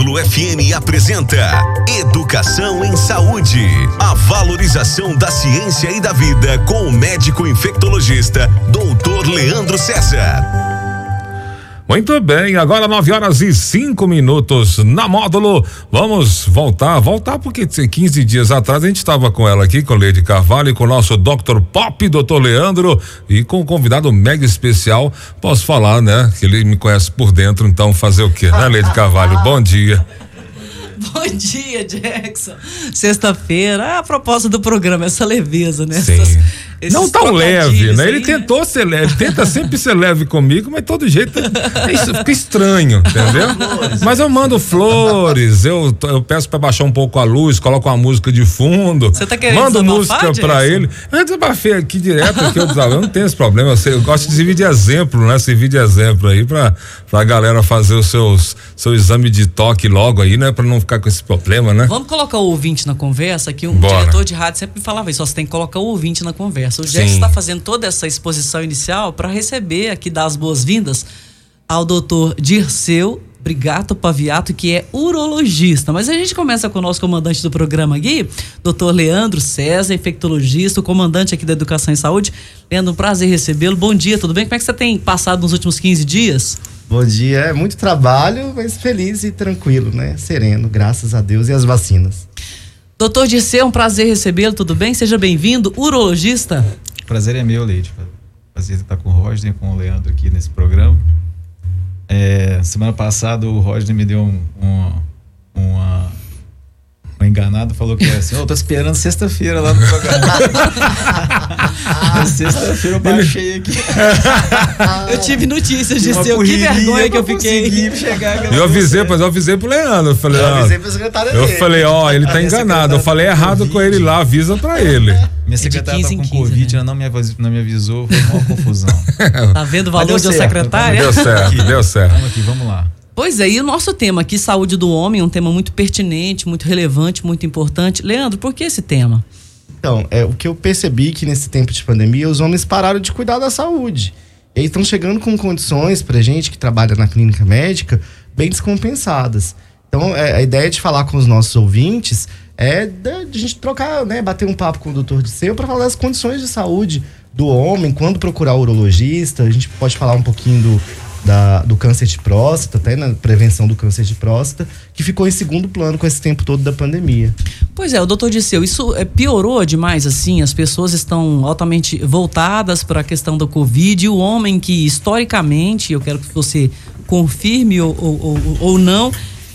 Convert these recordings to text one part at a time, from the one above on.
Módulo FM apresenta Educação em Saúde. A valorização da ciência e da vida com o médico infectologista, doutor Leandro César. Muito bem, agora 9 horas e 5 minutos na módulo. Vamos voltar, voltar porque 15 dias atrás a gente estava com ela aqui, com Leide Carvalho e com o nosso Dr. Pop, Dr. Leandro, e com o convidado mega especial. Posso falar, né? Que ele me conhece por dentro, então fazer o quê, né, Leide Carvalho? Bom dia. Bom dia, Jackson. Sexta-feira, a proposta do programa, essa leveza, né? Sim. Essas, não tão leve, né? Ele aí, tentou né? ser leve, tenta sempre ser leve comigo, mas todo jeito é isso fica estranho, entendeu? Mas eu mando flores, eu, eu peço para baixar um pouco a luz, coloco uma música de fundo. Você tá querendo Mando música para ele. Eu desabafei aqui direto, aqui eu, eu não tenho esse problema, eu, sei, eu gosto de servir de exemplo, né? Servir de exemplo aí para pra galera fazer os seus seu exame de toque logo aí, né? Para não ficar com esse problema, né? Vamos colocar o ouvinte na conversa, que um Bora. diretor de rádio sempre falava isso, você tem que colocar o ouvinte na conversa. O Jackson está fazendo toda essa exposição inicial para receber aqui, dar as boas-vindas ao doutor Dirceu Brigato Paviato, que é urologista. Mas a gente começa com o nosso comandante do programa aqui, doutor Leandro César, infectologista, o comandante aqui da Educação e Saúde. Leandro, um prazer recebê-lo. Bom dia, tudo bem? Como é que você tem passado nos últimos 15 dias? Bom dia, é muito trabalho, mas feliz e tranquilo, né? Sereno, graças a Deus e as vacinas. Doutor Dirceu, um prazer recebê-lo, tudo bem? Seja bem-vindo, urologista. Prazer é meu, Leide. Prazer estar com o Roger, com o Leandro aqui nesse programa. É, semana passada o Roger me deu um, um, uma o enganado falou que é assim, eu oh, tô esperando sexta-feira lá no programa. sexta-feira eu baixei aqui. eu tive notícias de seu, que vergonha que eu fiquei. Chegar eu avisei, mas eu avisei pro Leandro. Eu falei, eu avisei pro secretário Eu falei, ó, oh, ele tá enganado. Eu falei errado com ele lá, avisa pra ele. Minha secretária é tá com 15, Covid, né? ela não me, avisou, não me avisou, foi uma confusão. tá vendo o valor de uma secretária? Deu certo, deu certo. Vamos aqui, vamos lá. Pois é, e o nosso tema aqui, saúde do homem, um tema muito pertinente, muito relevante, muito importante. Leandro, por que esse tema? Então, é o que eu percebi que nesse tempo de pandemia, os homens pararam de cuidar da saúde. E estão chegando com condições pra gente que trabalha na clínica médica bem descompensadas. Então, é, a ideia de falar com os nossos ouvintes é de, a gente trocar, né, bater um papo com o doutor de seu para falar das condições de saúde do homem, quando procurar o urologista. A gente pode falar um pouquinho do, da, do câncer de próstata, até na prevenção do câncer de próstata, que ficou em segundo plano com esse tempo todo da pandemia. Pois é, o doutor Disseu, isso é, piorou demais, assim, as pessoas estão altamente voltadas para a questão da Covid, e o homem que, historicamente, eu quero que você confirme ou, ou, ou, ou não,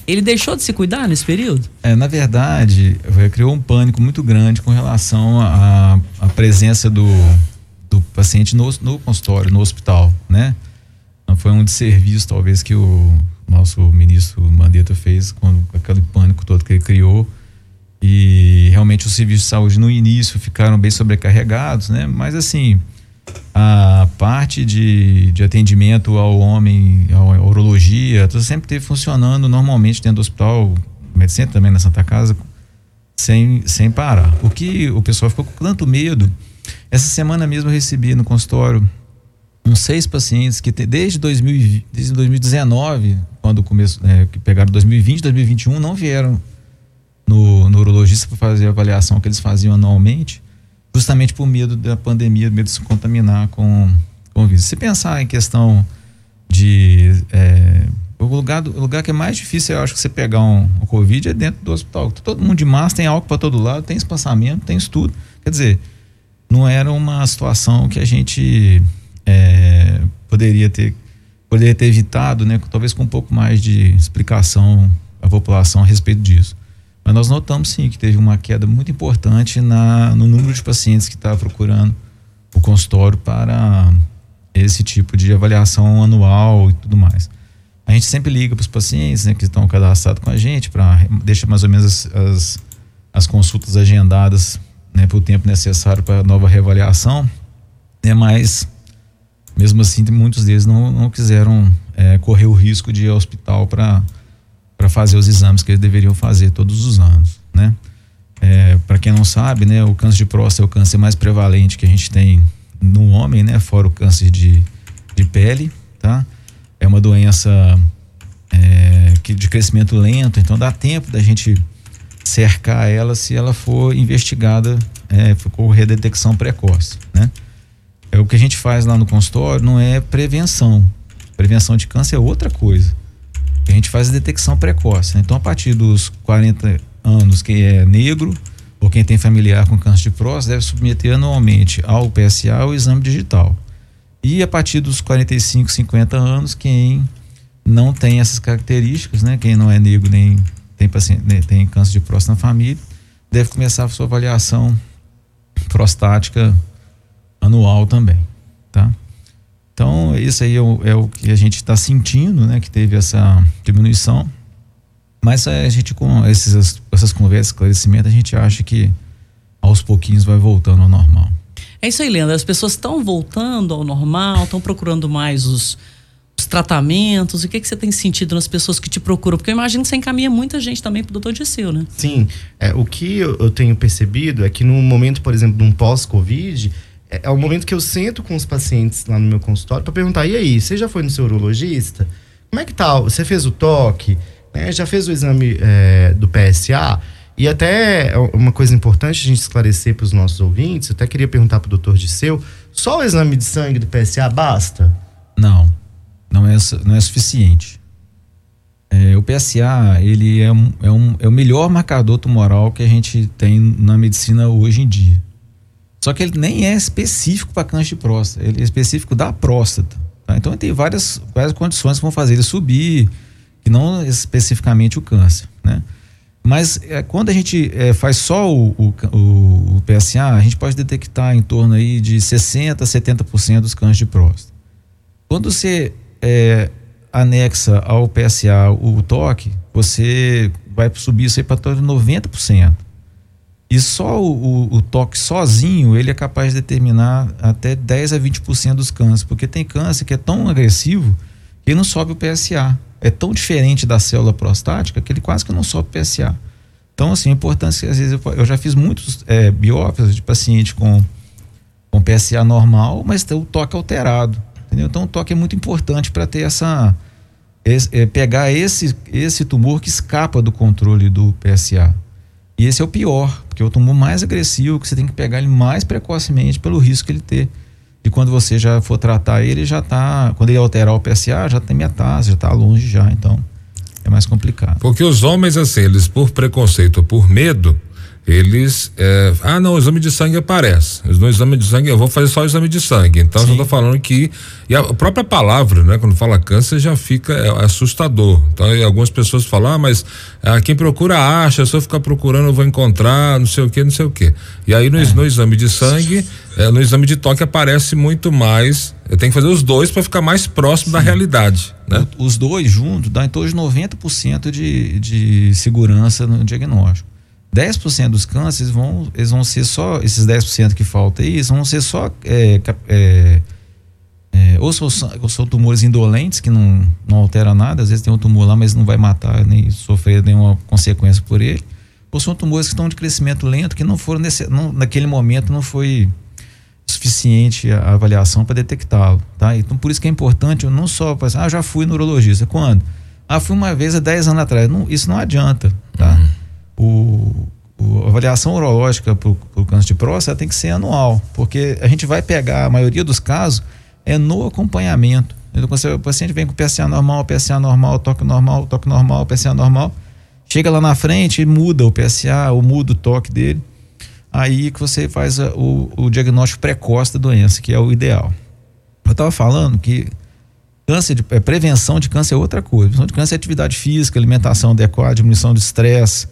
ele deixou de se cuidar nesse período? É, na verdade, criou um pânico muito grande com relação à presença do, do paciente no, no consultório, no hospital, né? Foi um desserviço, talvez, que o nosso ministro Mandetta fez com aquele pânico todo que ele criou. E realmente os serviços de saúde no início ficaram bem sobrecarregados, né? Mas assim, a parte de, de atendimento ao homem, a urologia, tudo sempre teve funcionando normalmente dentro do hospital, medicina também na Santa Casa, sem, sem parar. O que o pessoal ficou com tanto medo. Essa semana mesmo eu recebi no consultório uns seis pacientes que desde, 2000, desde 2019, quando começo, é, que pegaram 2020, 2021, não vieram no, no urologista para fazer a avaliação que eles faziam anualmente, justamente por medo da pandemia, medo de se contaminar com, com o vírus. Se pensar em questão de. É, o lugar, o lugar que é mais difícil, eu acho, que você pegar um, um Covid é dentro do hospital. Todo mundo de massa tem álcool para todo lado, tem espaçamento, tem estudo. Quer dizer, não era uma situação que a gente é, poderia ter poderia ter evitado, né, talvez com um pouco mais de explicação à população a respeito disso. Mas nós notamos sim que teve uma queda muito importante na, no número de pacientes que está procurando o consultório para esse tipo de avaliação anual e tudo mais. A gente sempre liga para os pacientes né, que estão cadastrados com a gente para deixar mais ou menos as, as, as consultas agendadas né, para o tempo necessário para a nova reavaliação. Né, mas mesmo assim, muitos deles não, não quiseram é, correr o risco de ir ao hospital para fazer os exames que eles deveriam fazer todos os anos, né? É, para quem não sabe, né, o câncer de próstata é o câncer mais prevalente que a gente tem no homem, né, fora o câncer de, de pele, tá? É uma doença é, que de crescimento lento, então dá tempo da gente cercar ela se ela for investigada, é, for redetecção precoce, né? É o que a gente faz lá no consultório não é prevenção. Prevenção de câncer é outra coisa. A gente faz a detecção precoce. Né? Então, a partir dos 40 anos, quem é negro ou quem tem familiar com câncer de próstata deve submeter anualmente ao PSA o exame digital. E a partir dos 45, 50 anos, quem não tem essas características, né? Quem não é negro nem tem paciente, nem tem câncer de próstata na família, deve começar a sua avaliação prostática anual também, tá? Então, isso aí é o, é o que a gente está sentindo, né? Que teve essa diminuição. Mas a gente, com esses, essas conversas, esclarecimento, a gente acha que aos pouquinhos vai voltando ao normal. É isso aí, Leandro. As pessoas estão voltando ao normal, estão procurando mais os, os tratamentos. O que, que você tem sentido nas pessoas que te procuram? Porque eu imagino que você encaminha muita gente também para o doutor Disseu, né? Sim. É, o que eu tenho percebido é que no momento, por exemplo, de um pós-Covid, é, é o momento que eu sento com os pacientes lá no meu consultório para perguntar: e aí, você já foi no seu urologista? Como é que tá? Você fez o toque? Né? Já fez o exame é, do PSA? E até é uma coisa importante a gente esclarecer para os nossos ouvintes, eu até queria perguntar para o doutor Disseu, só o exame de sangue do PSA basta? Não, não é, não é suficiente. É, o PSA, ele é, um, é, um, é o melhor marcador tumoral que a gente tem na medicina hoje em dia. Só que ele nem é específico para câncer de próstata, ele é específico da próstata. Tá? Então, tem várias, várias condições que vão fazer ele subir, que não especificamente o câncer, né? Mas é, quando a gente é, faz só o, o, o, PSA, a gente pode detectar em torno aí de 60% a 70% dos cânceres de próstata. Quando você é, anexa ao PSA o toque, você vai subir isso aí para torno de 90%. E só o, o, toque sozinho, ele é capaz de determinar até 10 a 20% dos cânceres, porque tem câncer que é tão agressivo que não sobe o PSA é tão diferente da célula prostática que ele quase que não sobe PSA. Então, assim, a importância, às vezes, eu, eu já fiz muitos é, biópsias de paciente com, com PSA normal, mas tem o toque alterado. Entendeu? Então, o toque é muito importante para ter essa. Esse, é, pegar esse, esse tumor que escapa do controle do PSA. E esse é o pior, porque é o tumor mais agressivo, que você tem que pegar ele mais precocemente pelo risco que ele ter e quando você já for tratar ele, já tá. Quando ele alterar o PSA, já tem metase, já tá longe já. Então é mais complicado. Porque os homens, assim, eles por preconceito, por medo, eles. É, ah, não, o exame de sangue aparece. No exame de sangue, eu vou fazer só o exame de sangue. Então, Sim. eu estou falando que. E a própria palavra, né, quando fala câncer, já fica é, assustador. Então, algumas pessoas falam, ah, mas ah, quem procura acha, se eu ficar procurando, eu vou encontrar, não sei o que, não sei o que. E aí, no, é. no exame de sangue, é, no exame de toque, aparece muito mais. Eu tenho que fazer os dois para ficar mais próximo Sim. da realidade. Né? Os dois juntos dá em torno de 90% de, de segurança no diagnóstico. 10% dos cânceres vão, eles vão ser só, esses 10% que falta aí, vão ser só, é, é, é, ou, são, ou são tumores indolentes, que não, não altera nada, às vezes tem um tumor lá, mas não vai matar, nem sofrer nenhuma consequência por ele, ou são tumores que estão de crescimento lento, que não foram, nesse, não, naquele momento não foi suficiente a avaliação para detectá-lo, tá? Então por isso que é importante, não só, ah, já fui neurologista, quando? Ah, fui uma vez há 10 anos atrás, não, isso não adianta, tá? Uhum o, a avaliação urológica para o câncer de próstata tem que ser anual, porque a gente vai pegar, a maioria dos casos, é no acompanhamento. Então, o paciente vem com PSA normal, PSA normal, toque normal, toque normal, PSA normal, chega lá na frente e muda o PSA, ou muda o toque dele, aí que você faz a, o, o diagnóstico precoce da doença, que é o ideal. Eu estava falando que câncer de, é, prevenção de câncer é outra coisa. Prevenção de câncer é atividade física, alimentação adequada, diminuição de estresse,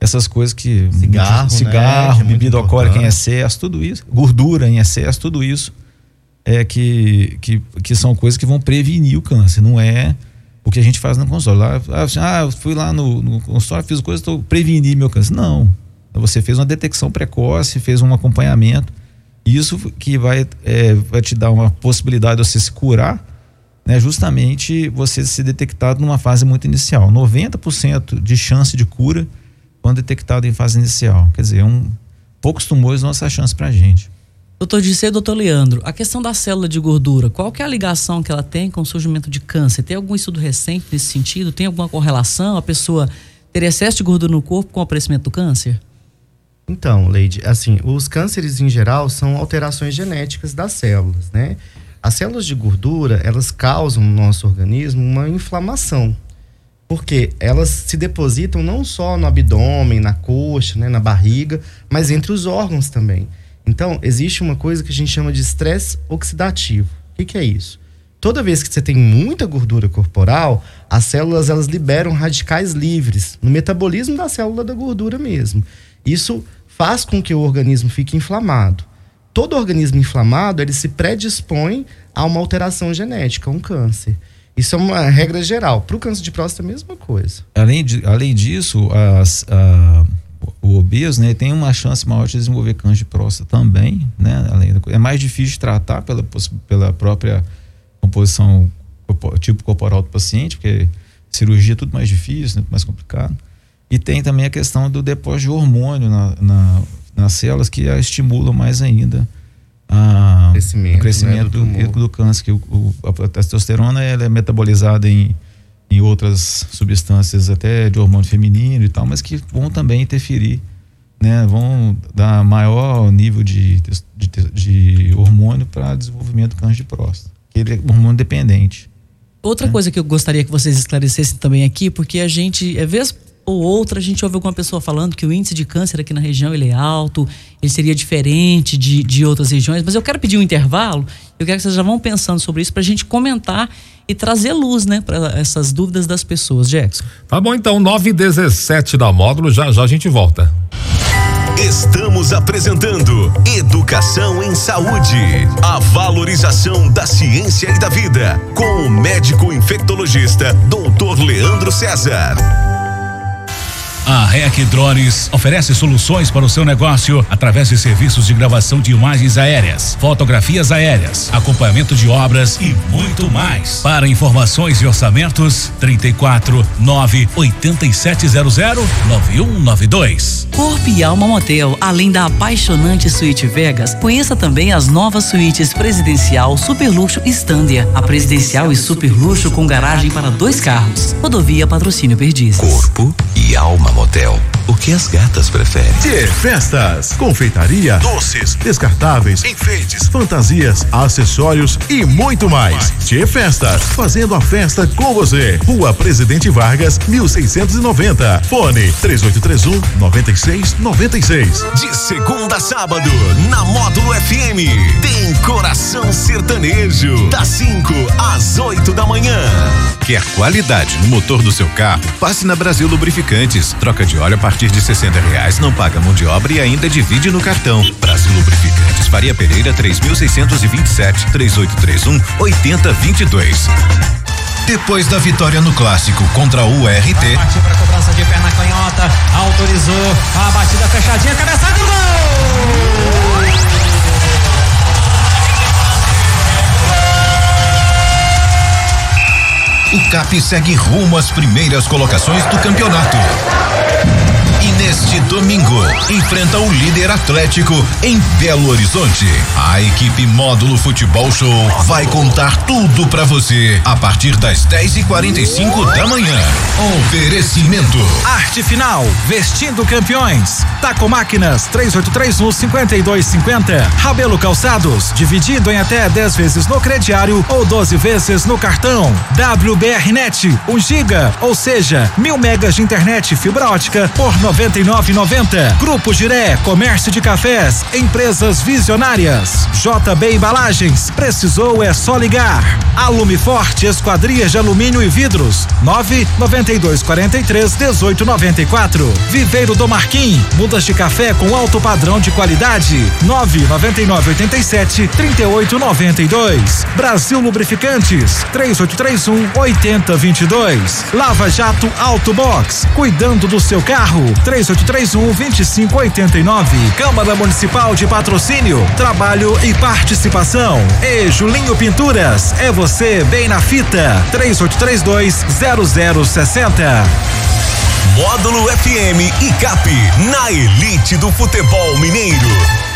essas coisas que cigarro, cigarro, né? bebida é alcoólica em excesso, tudo isso, gordura em excesso, tudo isso é que, que, que são coisas que vão prevenir o câncer, não é o que a gente faz no consultório. Lá, ah, assim, ah eu fui lá no, no consultório, fiz coisas, estou prevenir meu câncer. Não. Você fez uma detecção precoce, fez um acompanhamento. Isso que vai, é, vai te dar uma possibilidade de você se curar, né? Justamente você ser detectado numa fase muito inicial. 90% de chance de cura quando detectado em fase inicial. Quer dizer, um, poucos tumores não essa chance para a gente. Doutor Dissê e doutor Leandro, a questão da célula de gordura, qual que é a ligação que ela tem com o surgimento de câncer? Tem algum estudo recente nesse sentido? Tem alguma correlação? A pessoa ter excesso de gordura no corpo com o aparecimento do câncer? Então, Leide, assim, os cânceres em geral são alterações genéticas das células, né? As células de gordura, elas causam no nosso organismo uma inflamação. Porque elas se depositam não só no abdômen, na coxa, né, na barriga, mas entre os órgãos também. Então, existe uma coisa que a gente chama de estresse oxidativo. O que, que, é isso? Toda vez que você tem muita gordura corporal, as células elas liberam radicais livres no metabolismo da célula da gordura mesmo. Isso faz com que o organismo fique inflamado. Todo organismo inflamado ele se predispõe a uma alteração genética, a um câncer. Isso é uma regra geral. Para o câncer de próstata, a mesma coisa. Além, de, além disso, as, a o obeso, né, tem uma chance maior de desenvolver câncer de próstata também, né? Além é mais difícil de tratar pela, pela própria composição tipo corporal do paciente, porque cirurgia é tudo mais difícil, né, mais complicado. E tem também a questão do depósito de hormônio na, na, nas células que estimulam mais ainda a, crescimento, o crescimento né, do, do, do, câncer, que o, o, a testosterona ela é metabolizada em em outras substâncias até de hormônio feminino e tal, mas que vão também interferir, né? Vão dar maior nível de, de, de hormônio para desenvolvimento do câncer de próstata, que ele é hormônio dependente. Outra né? coisa que eu gostaria que vocês esclarecessem também aqui, porque a gente, é vez ou outra, a gente ouve alguma pessoa falando que o índice de câncer aqui na região ele é alto, ele seria diferente de, de outras regiões, mas eu quero pedir um intervalo, eu quero que vocês já vão pensando sobre isso para a gente comentar e trazer luz, né, para essas dúvidas das pessoas, Jackson. Tá bom, então, 9 e 17 da módulo, já já a gente volta. Estamos apresentando Educação em Saúde, a valorização da ciência e da vida, com o médico infectologista Dr. Leandro César. A REC Drones oferece soluções para o seu negócio através de serviços de gravação de imagens aéreas, fotografias aéreas, acompanhamento de obras e muito mais. Para informações e orçamentos, 34 9 8700 9192. Corpo e Alma Motel, além da apaixonante suíte Vegas, conheça também as novas suítes presidencial Super Luxo e Standia. A presidencial e super luxo com garagem para dois carros. Rodovia Patrocínio Perdizes. Corpo e Alma Motel. O que as gatas preferem? Ter festas, confeitaria, doces, descartáveis, enfeites, fantasias, acessórios e muito mais. Tchê Festas, fazendo a festa com você. Rua Presidente Vargas, 1690. Fone 3831 9696. De segunda a sábado, na Módulo FM, tem Coração Sertanejo, das 5 às 8 da manhã. Quer qualidade no motor do seu carro? Passe na Brasil Lubrificantes. Troca de óleo a partir de 60 reais, não paga mão de obra e ainda divide no cartão. Brasil Lubrificantes, Faria Pereira 3627 3831 8022. Depois da vitória no clássico contra o URT. Partiu para cobrança de perna canhota, autorizou a batida fechadinha, cabeçada e gol! O CAP segue rumo às primeiras colocações do campeonato. Neste domingo, enfrenta o líder Atlético em Belo Horizonte. A equipe Módulo Futebol Show vai contar tudo para você a partir das 10 e 45 da manhã. Oferecimento. Arte Final, vestindo campeões. Taco Máquinas, 3831 5250. Rabelo Calçados, dividido em até 10 vezes no crediário ou 12 vezes no cartão. WBRnet, 1 giga, ou seja, mil megas de internet fibra ótica por 99,90. Grupo Giré, comércio de cafés, empresas visionárias. JB Embalagens, precisou é só ligar. Alume Forte, esquadrias de alumínio e vidros. 992 43 18 94. Viveiro do Marquim, mudas de café com alto padrão de qualidade. 999 87 38 92. Brasil Lubrificantes, 3831 8022. Lava Jato Auto Box, cuidando do seu carro. 3831 2589. Câmara Municipal de Patrocínio, Trabalho e Participação. E Julinho Pinturas, é você bem na fita. 3832 0060. Módulo FM e CAP, na elite do futebol mineiro.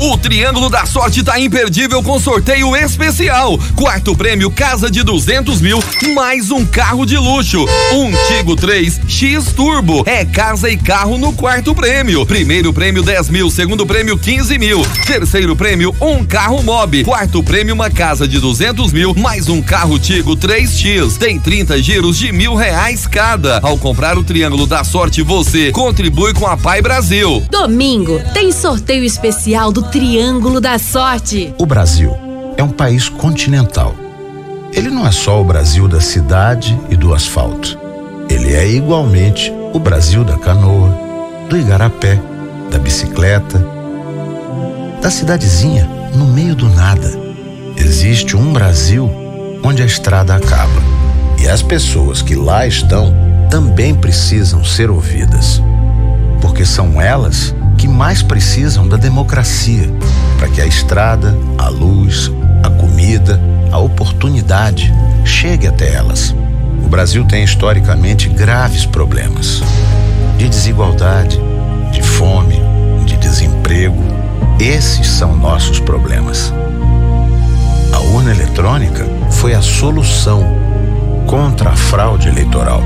O Triângulo da Sorte tá imperdível com sorteio especial. Quarto prêmio Casa de 200 mil, mais um carro de luxo. Um Tigo 3 X Turbo. É casa e carro no quarto prêmio. Primeiro prêmio 10 mil, segundo prêmio 15 mil. Terceiro prêmio um carro Mob. Quarto prêmio uma casa de 200 mil, mais um carro Tigo 3X. Tem 30 giros de mil reais cada. Ao comprar o Triângulo da Sorte, você contribui com a Pai Brasil. Domingo tem sorteio especial do Triângulo da Sorte. O Brasil é um país continental. Ele não é só o Brasil da cidade e do asfalto. Ele é igualmente o Brasil da canoa, do igarapé, da bicicleta, da cidadezinha no meio do nada. Existe um Brasil onde a estrada acaba. E as pessoas que lá estão também precisam ser ouvidas. Porque são elas que mais precisam da democracia para que a estrada, a luz, a comida, a oportunidade chegue até elas. O Brasil tem historicamente graves problemas de desigualdade, de fome, de desemprego. Esses são nossos problemas. A urna eletrônica foi a solução contra a fraude eleitoral.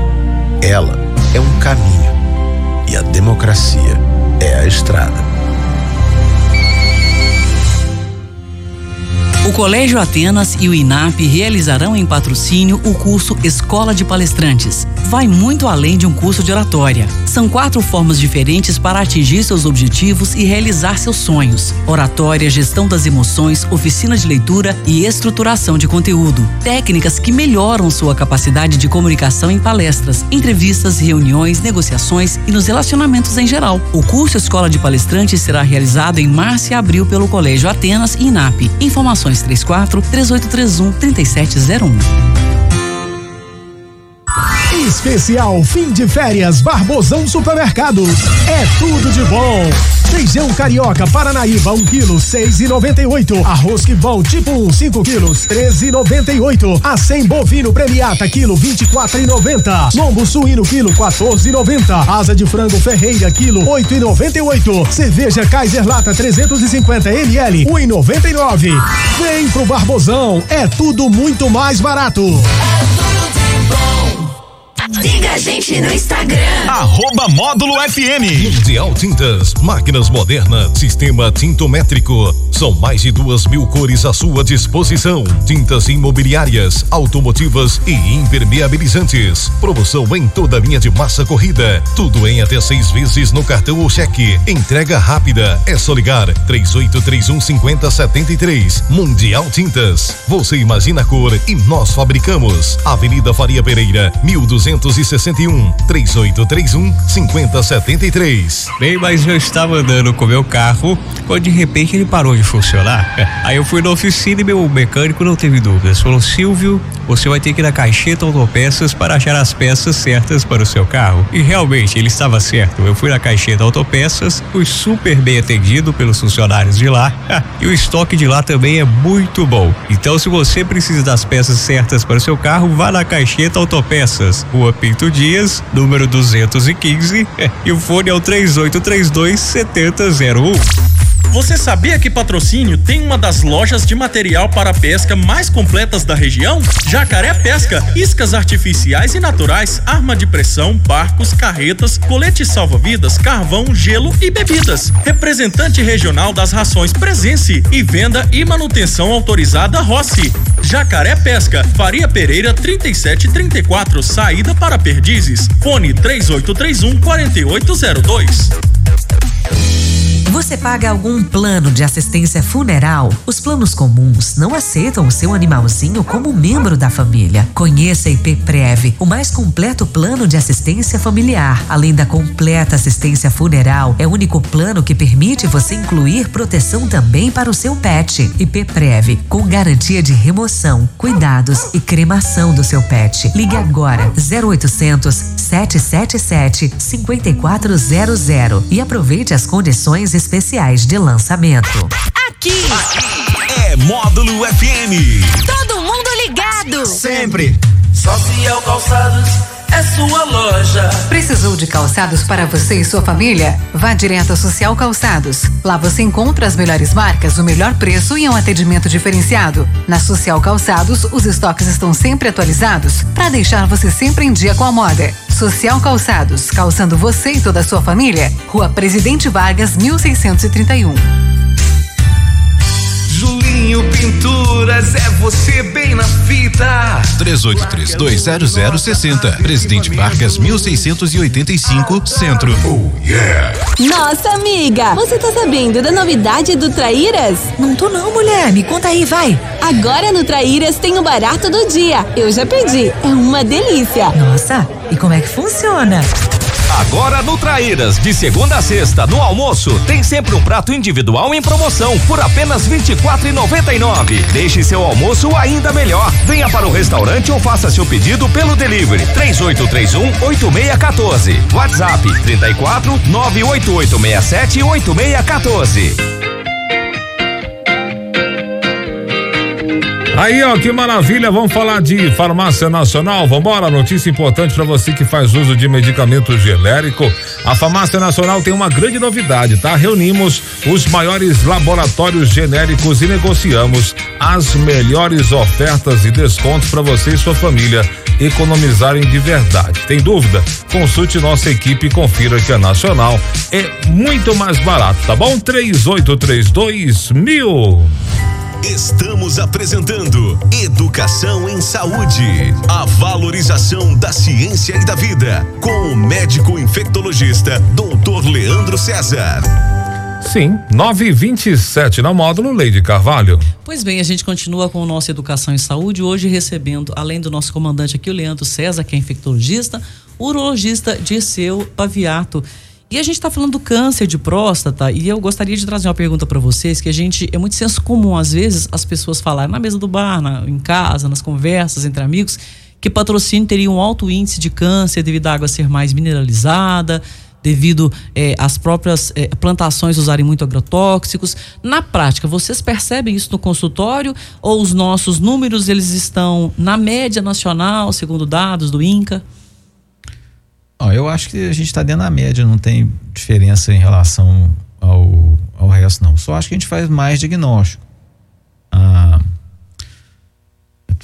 Ela é um caminho e a democracia é a estrada. O Colégio Atenas e o INAP realizarão em patrocínio o curso Escola de Palestrantes. Vai muito além de um curso de oratória. São quatro formas diferentes para atingir seus objetivos e realizar seus sonhos: oratória, gestão das emoções, oficina de leitura e estruturação de conteúdo. Técnicas que melhoram sua capacidade de comunicação em palestras, entrevistas, reuniões, negociações e nos relacionamentos em geral. O curso Escola de Palestrantes será realizado em março e abril pelo Colégio Atenas e INAP. Informações 34 3831 3701. Especial fim de férias Barbosão Supermercados. É tudo de bom. Feijão carioca Paranaíba 1 kg 6,98. Arroz que bom tipo 1 5 quilos 13,98. Acém bovino premiata quilo 24,90. Lombo suíno quilo 14,90. Asa de frango Ferreira quilo 8,98. Cerveja Kaiser Lata 350 ml 1,99. Vem pro Barbosão, é tudo muito mais barato. Siga a gente no Instagram. Arroba Módulo FM. Mundial Tintas, máquinas modernas, sistema tintométrico. São mais de duas mil cores à sua disposição. Tintas imobiliárias, automotivas e impermeabilizantes. Promoção em toda a linha de massa corrida. Tudo em até seis vezes no cartão ou cheque. Entrega rápida. É só ligar 3831 5073. Mundial Tintas. Você imagina a cor e nós fabricamos. Avenida Faria Pereira, 1200 261 3831 5073. Bem, mas eu estava andando com meu carro quando de repente ele parou de funcionar. Aí eu fui na oficina e meu mecânico não teve dúvidas. Falou: Silvio, você vai ter que ir na caixeta autopeças para achar as peças certas para o seu carro. E realmente ele estava certo. Eu fui na caixeta autopeças, fui super bem atendido pelos funcionários de lá e o estoque de lá também é muito bom. Então, se você precisa das peças certas para o seu carro, vá na caixeta autopeças. O Rua Pinto Dias, número 215, e o fone é o 3832 7001. Você sabia que Patrocínio tem uma das lojas de material para pesca mais completas da região? Jacaré Pesca, iscas artificiais e naturais, arma de pressão, barcos, carretas, colete salva-vidas, carvão, gelo e bebidas. Representante regional das rações Presença e venda e manutenção autorizada Rossi. Jacaré Pesca, Faria Pereira 3734, saída para Perdizes. Fone 3831 4802. Você paga algum plano de assistência funeral? Os planos comuns não aceitam o seu animalzinho como membro da família. Conheça a IPPrev, o mais completo plano de assistência familiar. Além da completa assistência funeral, é o único plano que permite você incluir proteção também para o seu pet. IPPrev, com garantia de remoção, cuidados e cremação do seu pet. Ligue agora 0800 777 5400 e aproveite as condições especiais de lançamento. Aqui, Aqui é Módulo FM. todo mundo ligado. Sempre. Social Calçados é sua loja. Precisou de calçados para você e sua família? Vá direto a Social Calçados. Lá você encontra as melhores marcas, o melhor preço e um atendimento diferenciado. Na Social Calçados, os estoques estão sempre atualizados para deixar você sempre em dia com a moda. Social Calçados, calçando você e toda a sua família. Rua Presidente Vargas, 1631. Julinho Pinturas é você bem na fita. 38320060. Presidente Vargas 1685, Centro. Oh, yeah. Nossa amiga, você tá sabendo da novidade do Traíras? Não tô não, mulher. Me conta aí, vai. Agora no Traíras tem o barato do dia. Eu já pedi. É uma delícia. Nossa, e como é que funciona? Agora no Traíras, de segunda a sexta, no almoço, tem sempre um prato individual em promoção por apenas R$ 24,99. Deixe seu almoço ainda melhor. Venha para o restaurante ou faça seu pedido pelo delivery 3831 8614. WhatsApp 34 98867 8614. Aí, ó, que maravilha. Vamos falar de farmácia nacional. Vambora, notícia importante para você que faz uso de medicamento genérico. A farmácia nacional tem uma grande novidade, tá? Reunimos os maiores laboratórios genéricos e negociamos as melhores ofertas e descontos para você e sua família economizarem de verdade. Tem dúvida? Consulte nossa equipe e confira que a Nacional é muito mais barato, tá bom? 3832 mil. Estamos apresentando Educação em Saúde. A valorização da ciência e da vida. Com o médico infectologista, Dr. Leandro César. Sim, 927 na módulo Leide Carvalho. Pois bem, a gente continua com o nosso Educação em Saúde, hoje recebendo, além do nosso comandante aqui, o Leandro César, que é infectologista, urologista Dirceu Paviato. E a gente está falando do câncer de próstata e eu gostaria de trazer uma pergunta para vocês que a gente é muito senso comum às vezes as pessoas falarem na mesa do bar, na, em casa, nas conversas entre amigos, que patrocínio teria um alto índice de câncer devido à água ser mais mineralizada, devido eh, às próprias eh, plantações usarem muito agrotóxicos. Na prática, vocês percebem isso no consultório ou os nossos números eles estão na média nacional, segundo dados do INCA? Eu acho que a gente está dentro da média, não tem diferença em relação ao, ao resto, não. Só acho que a gente faz mais diagnóstico. Ah,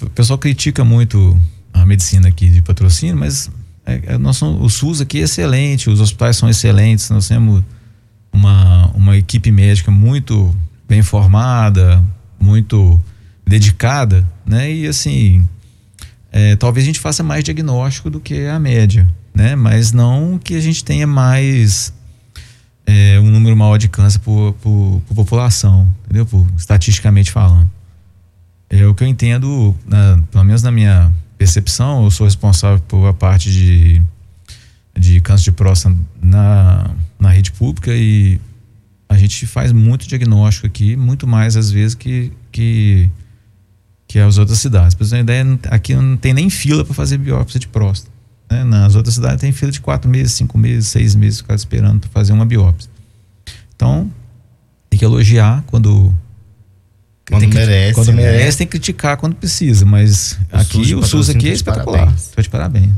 o pessoal critica muito a medicina aqui de patrocínio, mas é, é, nós somos, o SUS aqui é excelente, os hospitais são excelentes, nós temos uma, uma equipe médica muito bem formada, muito dedicada, né? E assim, é, talvez a gente faça mais diagnóstico do que a média né? Mas não que a gente tenha mais é, um número maior de câncer por, por, por, população, entendeu? Por, estatisticamente falando. É o que eu entendo, na, pelo menos na minha percepção, eu sou responsável por a parte de, de câncer de próstata na, na rede pública e a gente faz muito diagnóstico aqui, muito mais às vezes que, que, que as outras cidades. Para você ter uma ideia, aqui não tem nem fila para fazer biópsia de próstata. Né? Nas outras cidades tem fila de quatro meses, cinco meses, seis meses, ficar esperando para fazer uma biópsia. Então, tem que elogiar quando. Quando tem merece. Quando né? merece, tem que criticar quando precisa. Mas O aqui SUS o SUS aqui é espetacular. Estou de parabéns.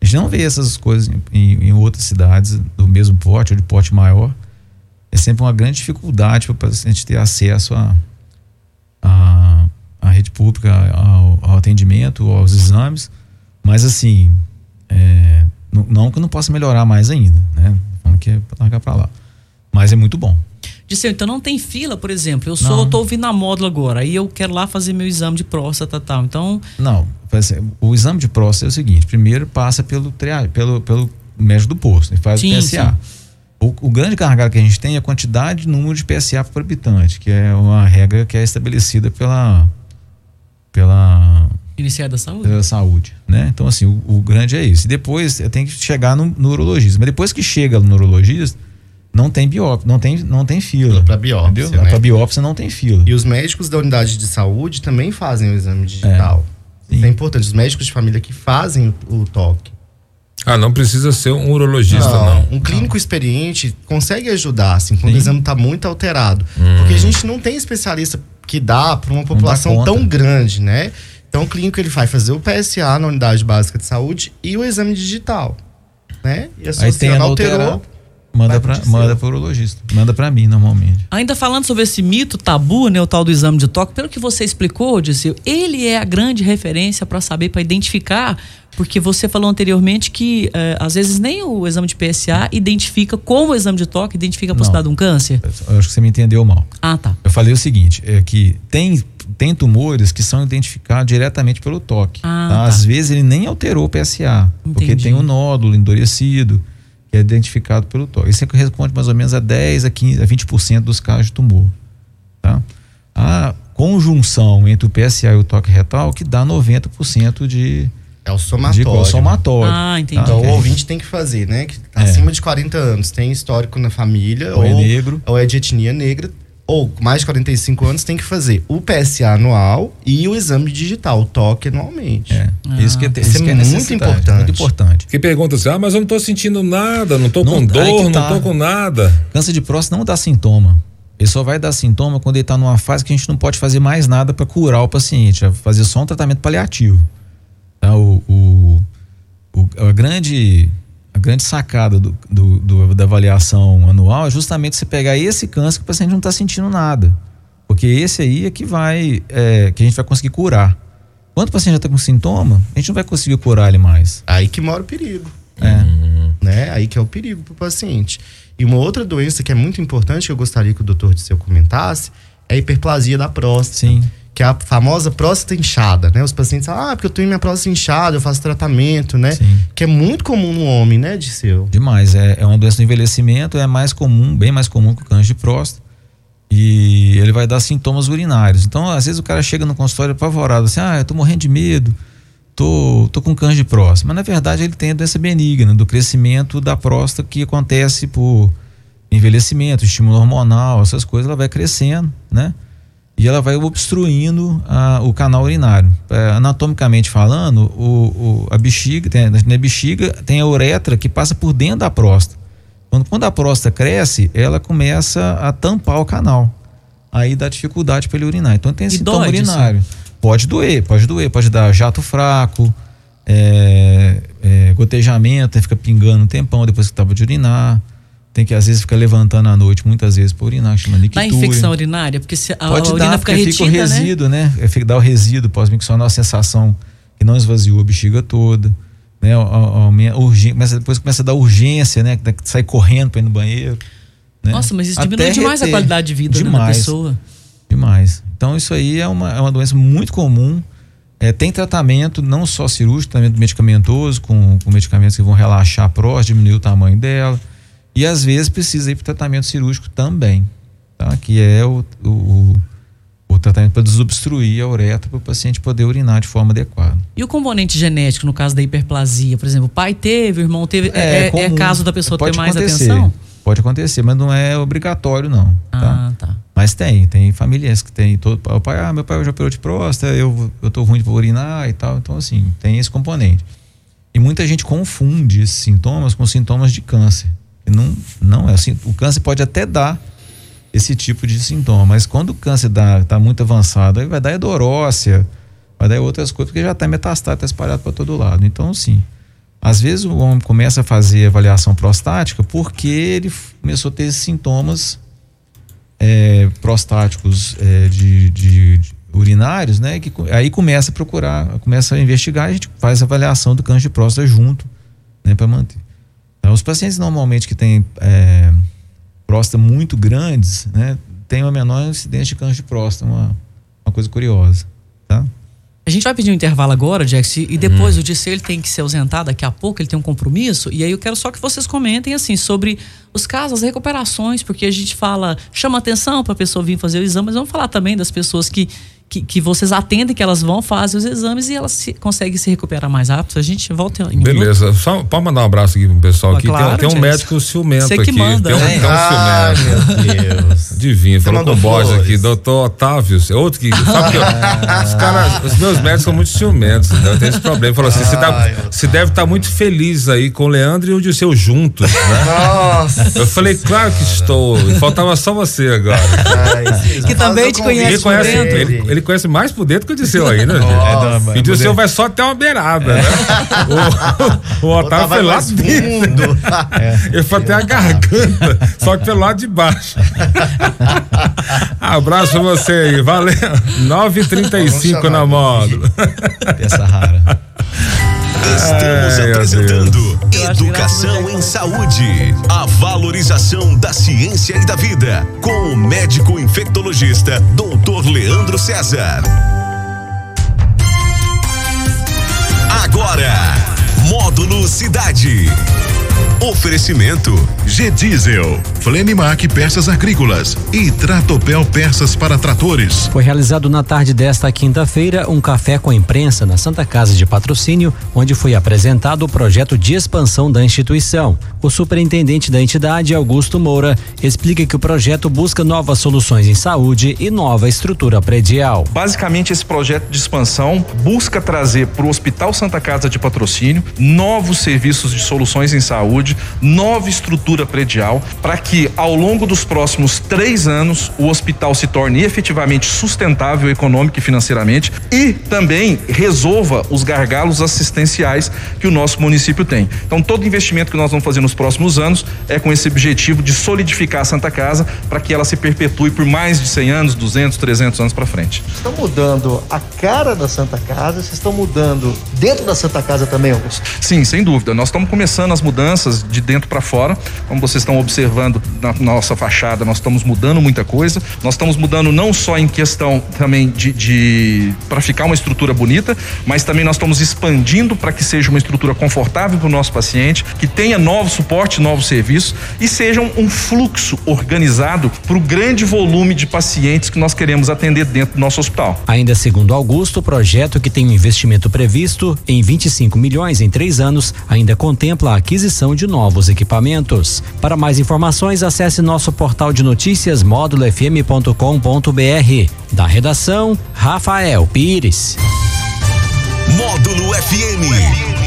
A gente não vê essas coisas em, em- outras cidades do mesmo porte ou de porte maior. É sempre uma grande dificuldade para o paciente ter acesso a, a, a rede pública, ao, ao atendimento, aos exames. Mas assim, é, não, não que não possa melhorar mais ainda, né? Falando que é pra largar pra lá. Mas é muito bom. Disse, então não tem fila, por exemplo. Eu sou, Não. tô ouvindo a módula agora, aí eu quero lá fazer meu exame de próstata e tal. Então, Não, exemplo, o exame de próstata é o seguinte: primeiro passa pelo, tria- pelo, pelo médico do posto, ele faz Sim, o PSA. O, o grande gargalo que a gente tem é a quantidade de número de PSA por habitante, que é uma regra que é estabelecida pela, pela Ministério da Saúde. pela saúde, né? Então, assim, o, o grande é isso. E depois tem que chegar no, no urologista. Mas depois que chega no urologista, não tem biópsia, não tem, não tem fila. Pra biópsia, Entendeu? né? Pra biópsia não tem fila. E os médicos da unidade de saúde também fazem o exame digital. Isso é importante. Os médicos de família que fazem o, o toque. Ah, não precisa ser um urologista, não. Um clínico experiente consegue ajudar, assim, quando o exame está muito alterado. Hum. Porque a gente não tem especialista que dá para uma população tão grande, né? Então o clínico ele vai fazer o PSA na unidade básica de saúde e o exame digital, né? E Aí tem a alterou, manda para manda pro urologista, manda para mim normalmente. Ainda falando sobre esse mito tabu, né, o tal do exame de toque, pelo que você explicou, Disseu, ele é a grande referência para saber, para identificar, porque você falou anteriormente que eh, às vezes nem o exame de PSA identifica como o exame de toque identifica a possibilidade de um câncer. Eu acho que você me entendeu mal. Ah, tá. Eu falei o seguinte, é que tem tem tumores que são identificados diretamente pelo toque. Ah, tá? tá. Às vezes ele nem alterou o PSA, porque Entendi. tem um nódulo endurecido que é identificado pelo toque. Isso corresponde mais ou menos a 10 a 15 a 20% dos casos de tumor, tá? A conjunção entre o PSA e o toque retal que dá 90% de É o de somatório. somatório. Ah, entendi. Então o a ouvinte tem que fazer, né? Que tá É. acima de 40 anos, tem histórico na família, Ou é negro. ou é de etnia negra, ou mais de 45 anos tem que fazer o PSA anual e o exame digital, o toque anualmente. É. Isso que é, Isso isso que é é muito importante. Muito importante. Que pergunta assim: ah, mas eu não tô sentindo nada, não tô Não- com dor, tá. não tô com nada. Câncer de próstata não dá sintoma. Ele só vai dar sintoma quando ele está numa fase que a gente não pode fazer mais nada para curar o paciente, é fazer só um tratamento paliativo. Tá? O, o- o- a, grande, a grande sacada do, do- do- da avaliação anual é justamente você pegar esse câncer que o paciente não está sentindo nada. Porque esse aí é que vai, é, que a gente vai conseguir curar. Quando o paciente já está com sintoma, a gente não vai conseguir curar ele mais. Aí que mora o perigo. É. Né? Aí que é o perigo pro paciente. E uma outra doença que é muito importante, que eu gostaria que o doutor Disseu comentasse, é a hiperplasia da próstata. Sim. Que é a famosa próstata inchada, né? Os pacientes falam, ah, porque eu tenho minha próstata inchada, eu faço tratamento, né? Que é muito comum no homem, né, Disseu? Demais. É, é uma doença do envelhecimento, é mais comum, bem mais comum que o câncer de próstata. E ele vai dar sintomas urinários. Então, às vezes o cara chega no consultório apavorado, assim, ah, eu tô morrendo de medo, tô, tô com câncer de próstata. Mas na verdade ele tem a doença benigna, do crescimento da próstata que acontece por envelhecimento, estímulo hormonal, essas coisas, ela vai crescendo, né? E ela vai obstruindo a- o canal urinário. É, anatomicamente falando, o, o- a bexiga, tem, na bexiga tem a uretra que passa por dentro da próstata. Quando, quando a próstata cresce, ela começa a tampar o canal. Aí dá dificuldade para ele urinar. Então tem E sintoma dói urinário. Pode doer, pode doer, pode dar jato fraco, é, é, gotejamento, fica pingando um tempão depois que estava de urinar. Tem que às vezes ficar levantando à noite, muitas vezes por urinar, chama nictúria. infecção urinária, porque se a, Pode a urina dar, fica porque fica o retida, né? resíduo, né? É, fica- Dá o resíduo pós-miccional, a sensação que não esvaziou a bexiga toda. Né? A- a- a- urgê- começa- depois começa a dar urgência, né? Que Sai correndo para ir no banheiro. né? Nossa, mas isso Até diminui demais a reter. qualidade de vida né, da Demais. pessoa. Demais. Então isso aí é uma, é uma doença muito comum. É, tem tratamento não só cirúrgico, tratamento medicamentoso, com, com medicamentos que vão relaxar a próstata, diminuir o tamanho dela. E às vezes precisa ir para tratamento cirúrgico também, tá? Que é o, o, o- tratamento para desobstruir a uretra para o paciente poder urinar de forma adequada. E o componente genético, no caso da hiperplasia, por exemplo, o pai teve, o irmão teve, é, é comum. caso da pessoa ter mais acontecer, atenção? Pode acontecer, mas não é obrigatório não. Ah, tá. Mas tem, tem famílias que tem todo o pai, ah, meu pai já operou de próstata, eu eu tô ruim para urinar e tal, então assim, tem esse componente. E muita gente confunde esses sintomas com sintomas de câncer. Não não é assim, o câncer pode até dar esse tipo de sintoma, mas quando o câncer dá, tá muito avançado, vai dar edorócia, vai dar outras coisas, porque já está metastático, está espalhado para todo lado. Então, sim, às vezes o homem começa a fazer avaliação prostática porque ele começou a ter sintomas é, prostáticos é, de, de- de urinários, né? Que aí começa a procurar, começa a investigar, a gente faz a avaliação do câncer de próstata junto, né? Para manter. Então, os pacientes normalmente que têm é, próstata muito grandes, né? Tem uma menor incidência de câncer de próstata, uma, uma coisa curiosa, tá? A gente vai pedir um intervalo agora, Jax, e depois Hum. o Disseu ele tem que se ausentar daqui a pouco, ele tem um compromisso. E aí eu quero só que vocês comentem assim sobre os casos, as recuperações, porque a gente fala, chama atenção para a pessoa vir fazer o exame, mas vamos falar também das pessoas que, que, que vocês atendem, que elas vão fazer os exames e elas se- conseguem se recuperar mais rápido. A gente volta em um minuto. Beleza, só pode mandar um abraço aqui pro pessoal Ah, aqui. claro, tem, tem um médico ciumento Você que aqui. manda, tem um, né? tem um Ai, ciumento. meu Deus. Divino, falou com voz flores. aqui, doutor Otávio, é outro que. Sabe que eu- os, caras, os meus médicos são muito ciumentos, então eu tenho esse problema. Falou assim: você, tá- você deve estar muito feliz aí com o Leandro e o Dirceu juntos, né? Nossa. Eu falei, claro que estou. Faltava só você agora. Ai, sim, Que também te o conhece Ele conhece, pra ele, ele ele conhece mais por dentro que o Disseu aí, né? Nossa, e o Disseu vai só até uma beirada, né? o, o Otávio foi lá fundo. Ele foi até a garganta, só que pelo lado de baixo. Abraço pra você aí, valeu. 9h35 na módulo. Peça rara. Estamos Ai, apresentando Educação em Saúde. A valorização da ciência e da vida. Com o médico infectologista, Dr. Leandro César. Agora, Módulo Cidade. Oferecimento G-Diesel, Flenimac Peças Agrícolas e Tratopel Peças para Tratores. Foi realizado na tarde desta quinta-feira um café com a imprensa na Santa Casa de Patrocínio, onde foi apresentado o projeto de expansão da instituição. O superintendente da entidade, Augusto Moura, explica que o projeto busca novas soluções em saúde e nova estrutura predial. Basicamente, esse projeto de expansão busca trazer para o Hospital Santa Casa de Patrocínio novos serviços de soluções em saúde, nova estrutura predial, para que ao longo dos próximos três anos o hospital se torne efetivamente sustentável econômica e financeiramente e também resolva os gargalos assistenciais que o nosso município tem. Então, todo investimento que nós vamos fazer nos próximos anos é com esse objetivo de solidificar a Santa Casa para que ela se perpetue por mais de 100 anos, 200, 300 anos para frente. Estão mudando a cara da Santa Casa, vocês estão mudando dentro da Santa Casa também, Augusto? Sim, sem dúvida. Nós estamos começando as mudanças de dentro para fora. Como vocês estão observando na nossa fachada, nós estamos mudando muita coisa. Nós estamos mudando não só em questão também de, de para ficar uma estrutura bonita, mas também nós estamos expandindo para que seja uma estrutura confortável para o nosso paciente, que tenha novo suporte, novos serviços e seja um, um fluxo organizado para o grande volume de pacientes que nós queremos atender dentro do nosso hospital. Ainda segundo Augusto, o projeto que tem um investimento previsto em 25 milhões em três anos ainda contempla a aquisição de novos equipamentos. Para mais informações, acesse nosso portal de notícias módulofm.com.br. Da redação, Rafael Pires. Módulo FM.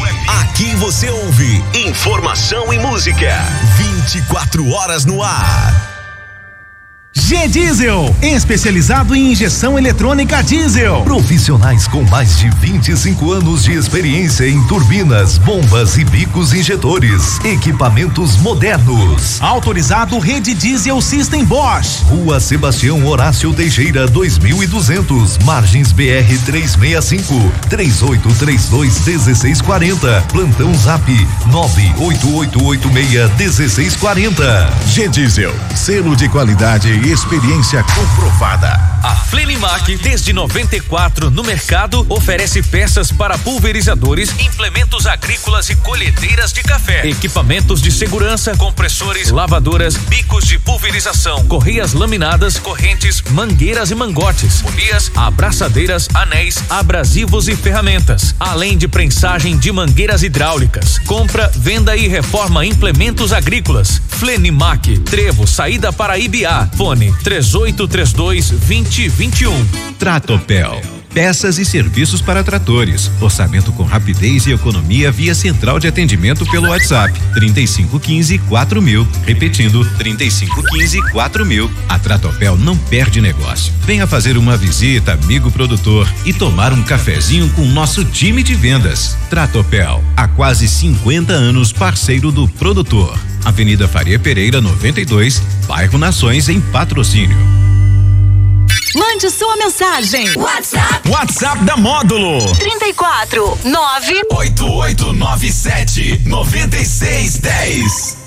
Aqui você ouve informação e música. 24 horas no ar. G-Diesel, especializado em injeção eletrônica diesel. Profissionais com mais de 25 anos de experiência em turbinas, bombas e bicos injetores. Equipamentos modernos. Autorizado Rede Diesel System Bosch. Rua Sebastião Horácio Teixeira 2200, Margens BR 365, 3832 1640. Plantão Zap 98886 1640. G-Diesel, selo de qualidade experiência comprovada. A Flenimac, desde 94 no mercado, oferece peças para pulverizadores, implementos agrícolas e colhedeiras de café, equipamentos de segurança, compressores, lavadoras, bicos de pulverização, correias laminadas, correntes, mangueiras e mangotes, polias, abraçadeiras, anéis, abrasivos e ferramentas, além de prensagem de mangueiras hidráulicas. Compra, venda e reforma implementos agrícolas. Flenimac, Trevo, saída para Ibiá. Fone 3832 2021. Tratopel. Peças e serviços para tratores. Orçamento com rapidez e economia via central de atendimento pelo WhatsApp 3515 4000. Repetindo 3515 4000. A Tratopel não perde negócio. Venha fazer uma visita, amigo produtor, e tomar um cafezinho com nosso time de vendas. Tratopel, há quase 50 anos parceiro do produtor. Avenida Faria Pereira 92, bairro Nações em patrocínio. Mande sua mensagem. WhatsApp. WhatsApp da Módulo. 34 9 8897 9610.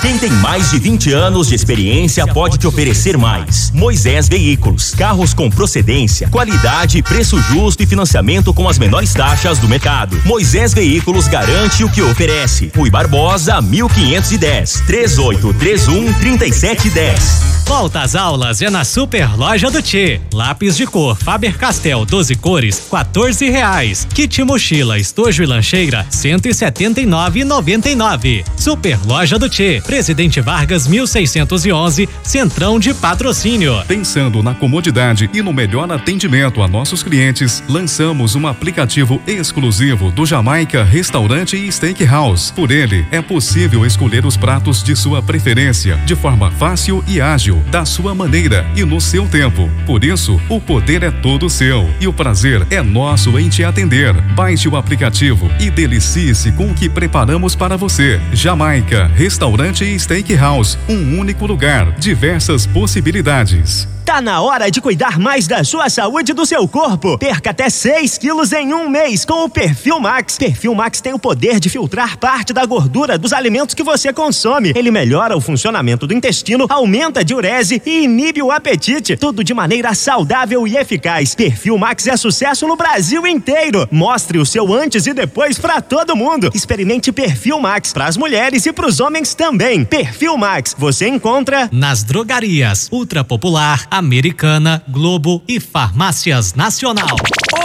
Quem tem mais de 20 anos de experiência pode te oferecer mais. Moisés Veículos, carros com procedência, qualidade, preço justo e financiamento com as menores taxas do mercado. Moisés Veículos garante o que oferece. Rui Barbosa, 1510, 3831 3710. Volta às aulas é na Super Loja do Tchê. Lápis de cor Faber Castell 12 cores, 14 reais. Kit mochila, estojo e lancheira, 179,99. Super Loja do Tchê. Presidente Vargas 1611, Centrão de Patrocínio. Pensando na comodidade e no melhor atendimento a nossos clientes, lançamos um aplicativo exclusivo do Jamaica Restaurante e Steakhouse. Por ele, é possível escolher os pratos de sua preferência, de forma fácil e ágil, da sua maneira e no seu tempo. Por isso, o poder é todo seu e o prazer é nosso em te atender. Baixe o aplicativo e delicie-se com o que preparamos para você. Jamaica Restaurante e Steakhouse, um único lugar, diversas possibilidades. Tá na hora de cuidar mais da sua saúde e do seu corpo. Perca até 6 quilos em um mês com o Perfil Max. Perfil Max tem o poder de filtrar parte da gordura dos alimentos que você consome. Ele melhora o funcionamento do intestino, aumenta a diurese e inibe o apetite. Tudo de maneira saudável e eficaz. Perfil Max é sucesso no Brasil inteiro. Mostre o seu antes e depois para todo mundo. Experimente Perfil Max para as mulheres e para os homens também. Perfil Max você encontra nas drogarias Ultra Popular Americana, Globo e Farmácias Nacional.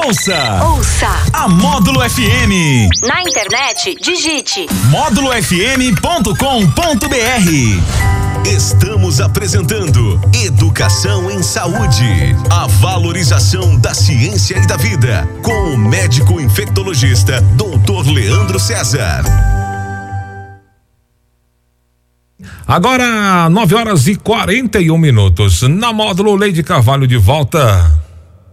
Ouça! Ouça! A Módulo FM. Na internet, digite módulofm.com.br. Estamos apresentando Educação em Saúde. A valorização da ciência e da vida. Com o médico infectologista, Dr. Leandro César. Agora, 9 horas e 41 minutos. Na módulo Leide Carvalho de volta.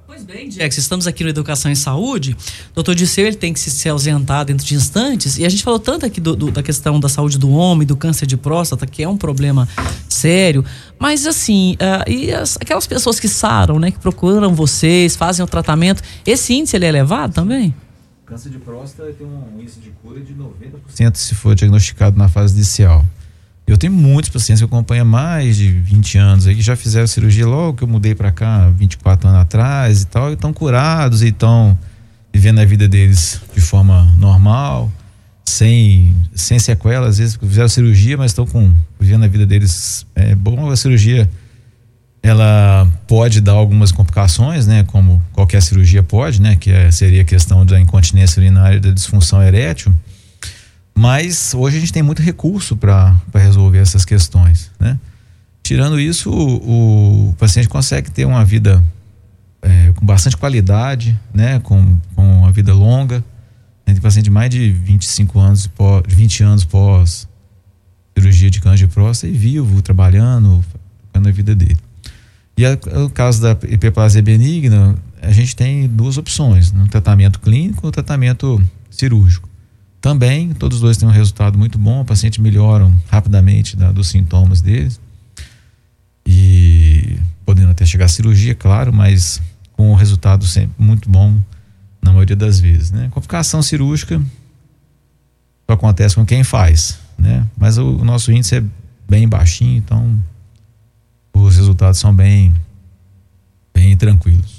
Pois bem, Jax, estamos aqui no Educação em Saúde. Doutor Disseu, ele tem que se ausentar dentro de instantes. E a gente falou tanto aqui do, do, da questão da saúde do homem, do câncer de próstata, que é um problema sério. Mas assim, uh, e as, aquelas pessoas que saram, né, que procuram vocês, fazem o tratamento, esse índice ele é elevado também? Câncer de próstata tem um índice de cura de 90% se for diagnosticado na fase inicial. Eu tenho muitos pacientes que eu acompanho há mais de 20 anos aí que já fizeram cirurgia logo que eu mudei para cá 24 anos atrás e tal, e estão curados e estão vivendo a vida deles de forma normal, sem, sem sequelas, às vezes fizeram cirurgia, mas estão com vivendo a vida deles é bom a cirurgia ela pode dar algumas complicações, né, como qualquer cirurgia pode, né, que é, seria a questão da incontinência urinária e da disfunção erétil. Mas hoje a gente tem muito recurso para resolver essas questões, né? Tirando isso, o, o paciente consegue ter uma vida é, com bastante qualidade, né? Com, com uma vida longa. Tem paciente de mais de 25 anos, pós, 20 anos pós cirurgia de câncer de próstata e vivo, trabalhando, tocando a vida dele. E a, o caso da hiperplasia benigna, a gente tem duas opções, né? um tratamento clínico ou um tratamento cirúrgico. Também, todos dois têm um resultado muito bom, o paciente melhoram rapidamente da, dos sintomas deles. E podendo até chegar à cirurgia, claro, mas com um resultado sempre muito bom na maioria das vezes, né? Complicação cirúrgica só acontece com quem faz, né? Mas o, o nosso índice é bem baixinho, então os resultados são bem bem tranquilos.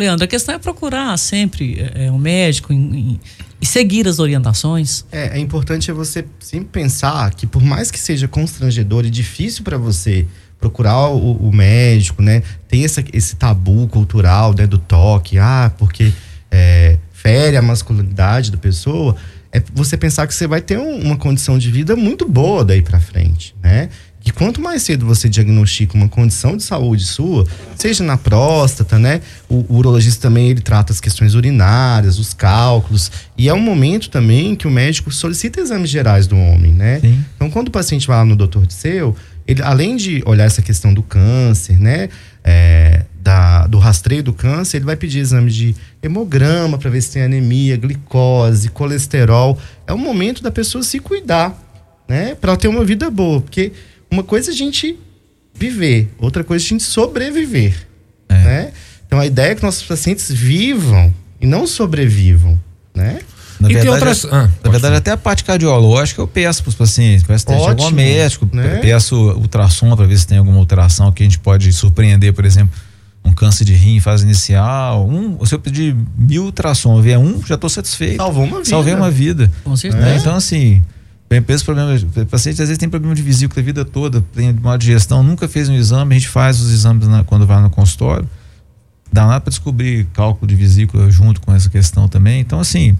Leandro, a questão é procurar sempre é, é um médico em, em, e seguir as orientações. É, é importante você sempre pensar que por mais que seja constrangedor e difícil para você procurar o, o, médico, né? Tem essa, esse tabu cultural, né? Do toque, ah, porque é, fere a masculinidade da pessoa. É você pensar que você vai ter um, uma condição de vida muito boa daí para frente, né? Que quanto mais cedo você diagnostica uma condição de saúde sua, seja na próstata, né? O, o, urologista também ele trata as questões urinárias, os cálculos, e é um momento também que o médico solicita exames gerais do homem, né? Sim. Então, quando o paciente vai lá no doutor de seu, ele além de olhar essa questão do câncer, né? É, da, do rastreio do câncer, ele vai pedir exame de hemograma para ver se tem anemia, glicose, colesterol. É o momento da pessoa se cuidar, né? Para ter uma vida boa, porque uma coisa é a gente viver, outra coisa é a gente sobreviver. É. Né? Então a ideia é que nossos pacientes vivam e não sobrevivam. Né? Na e verdade, outras... ah, na verdade até a parte cardiológica eu peço para os pacientes, peço teste algum médico, né? peço ultrassom para ver se tem alguma alteração que a gente pode surpreender, por exemplo, um câncer de rim em fase inicial. Um, se eu pedir mil ultrassom, vier um, já estou satisfeito. Salvou uma vida. Salvei uma vida. Com certeza. É, então, assim, tem esse problema, o paciente às vezes tem problema de vesícula a vida toda, tem uma digestão, nunca fez um exame, a gente faz os exames na, quando vai no consultório. Dá nada para descobrir cálculo de vesícula junto com essa questão também. Então, assim,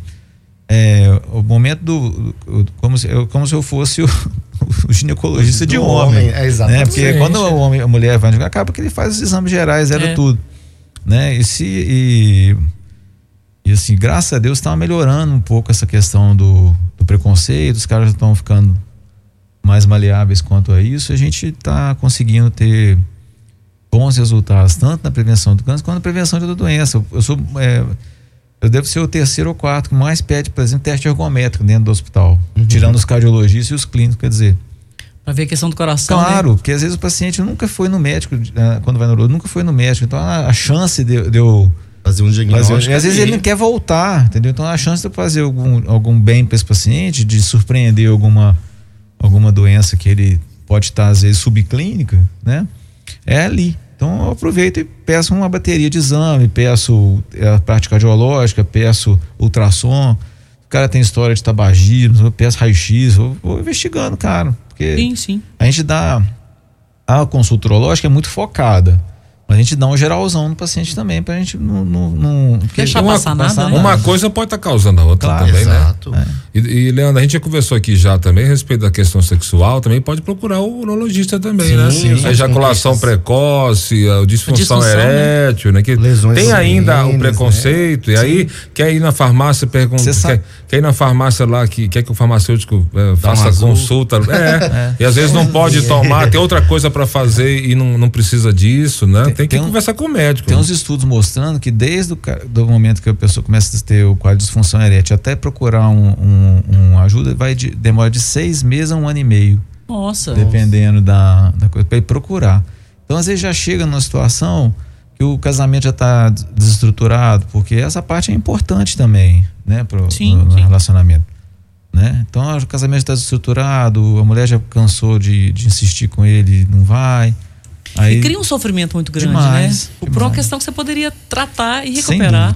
é, o momento do. Como se, como se eu fosse o, o ginecologista de homem. homem, é, exatamente. Né? Porque quando o homem, a mulher vai acaba que ele faz os exames gerais, era É. tudo. Né? E, se, e, e assim, graças a Deus está melhorando um pouco essa questão do, do preconceito, os caras estão ficando mais maleáveis quanto a isso, a gente está conseguindo ter bons resultados, tanto na prevenção do câncer quanto na prevenção de outra doença. Eu, eu sou. é, eu devo ser o terceiro ou quarto que mais pede, por exemplo, teste ergométrico dentro do hospital, tirando os cardiologistas e os clínicos, quer dizer. Pra ver a questão do coração. Claro, né? porque às vezes o paciente nunca foi no médico, ah, quando vai no nunca foi no médico. Então a, a chance de, de eu. Fazer um diagnóstico. Fazer, às vezes ele não quer voltar, entendeu? Então a chance de eu fazer algum, algum bem para esse paciente, de surpreender alguma, alguma doença que ele pode estar, às vezes, subclínica, né? É ali. Então eu aproveito e peço uma bateria de exame, peço é, a parte cardiológica, peço ultrassom. O cara tem história de tabagismo, eu peço raio-x, vou, vou investigando, cara. Porque Sim, sim. a gente dá. A consulta urológica é muito focada. Mas a gente dá um geralzão no paciente também, pra gente não. não, não Deixar uma, passar nada, né? Uma coisa pode estar causando a outra Claro, também, exato. né? E, e, Leandro, a gente já conversou aqui já também a respeito da questão sexual, também pode procurar o urologista também, Sim, né? sim. a ejaculação precoce, a disfunção, disfunção, né? erétil, né? Que Lesões tem ainda o uterinas, preconceito, e aí quer ir na farmácia perguntar, Você sabe- quer, quer ir na farmácia lá que quer que o farmacêutico eh, faça azul. consulta, é, e às vezes não pode tomar, tem outra coisa para fazer e não, não precisa disso, né? Tem, que tem um- conversar com o médico. Tem uns estudos mostrando que desde o momento que a pessoa começa a ter o quadro de disfunção erétil até procurar um, um, um ajuda, vai de, demora de seis meses a um ano e meio, Nossa. dependendo da, da coisa, para ir procurar. Então, às vezes, já chega numa situação que o casamento já está desestruturado, porque essa parte é importante também, né, pro, Sim, no, no sim. relacionamento. Né? Então, o casamento está desestruturado, a mulher já cansou de, de insistir com ele, não vai. Aí, E cria um sofrimento muito grande, Demais, né? Por uma questão que você poderia tratar e recuperar.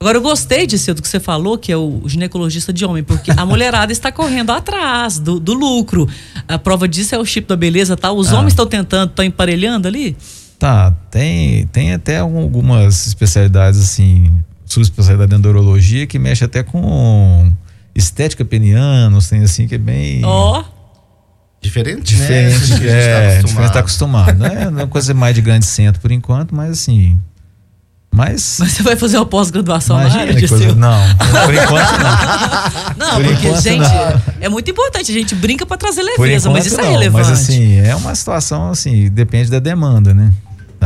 Agora, eu gostei de ser do que você falou, que é o ginecologista de homem, porque a mulherada está correndo atrás do, do lucro. A prova disso é o chip da beleza, tá? Os Ah. homens estão tentando, estão emparelhando ali? Tá, tem, tem até algum- algumas especialidades assim, subespecialidade dentro da urologia que mexe até com estética peniana, tem assim que é bem Ó, Diferente, né? diferente, Do que a gente tá é, diferente tá acostumado. acostumado, né? Não é uma coisa mais de grande centro por enquanto, mas assim, mas mas você vai fazer uma pós-graduação na área de coisa, seu. não, por enquanto não. Não, Por porque, enquanto, gente, não. é muito importante. A gente brinca pra trazer leveza, mas enquanto isso é não, relevante. Mas assim, é uma situação assim, depende da demanda, né?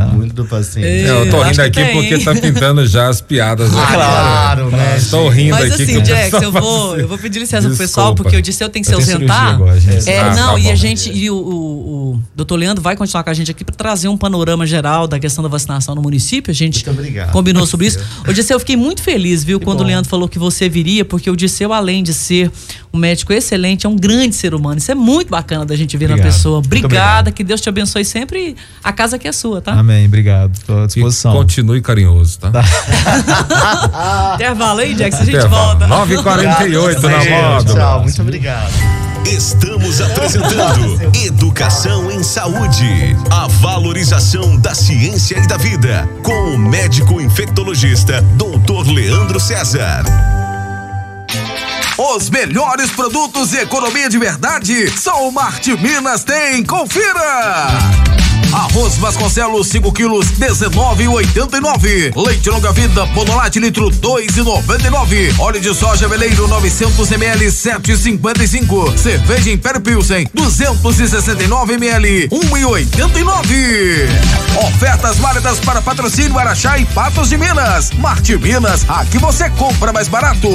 Tá? Muito do paciente. É, eu tô Eu rindo que aqui tem, porque tá pintando já as piadas. Ah, aqui. claro, né? Estou rindo Mas aqui. assim, que o Jax, pessoal eu vou, fala eu vou pedir licença pro Desculpa. pessoal, porque o Disseu tem que se Eu tenho cirurgia ausentar. agora, gente. É, Ah, não, tá e bom. a gente, e o, o, o doutor Leandro vai continuar com a gente aqui para trazer um panorama geral da questão da vacinação no município. A gente combinou sobre isso. O Disseu, eu fiquei muito feliz, viu, quando o Leandro falou que você viria, porque o Disseu, além de ser um médico excelente, é um grande ser humano. Isso é muito bacana da gente ver na Obrigado. pessoa. Muito Obrigada, obrigado. que Deus te abençoe sempre. A casa aqui é sua, tá? Amém, obrigado. Estou à E disposição. continue carinhoso, tá? Intervalo aí, Jax, a gente Intervalo. volta. 9h48 na moda. Tchau, muito obrigado. Estamos apresentando Educação em Saúde. A valorização da ciência e da vida. Com o médico infectologista, Dr. Leandro César. Os melhores produtos e economia de verdade só o Marte Minas tem. Confira! Arroz Vasconcelos 5 quilos 19,89. Leite longa vida Bonolate litro 2,99. Óleo de soja veleiro 900 ml 7,55. Cerveja Império Pilsen 269 ml 1,89. Ofertas válidas para patrocínio Araxá e Patos de Minas. Marte Minas, aqui você compra mais barato.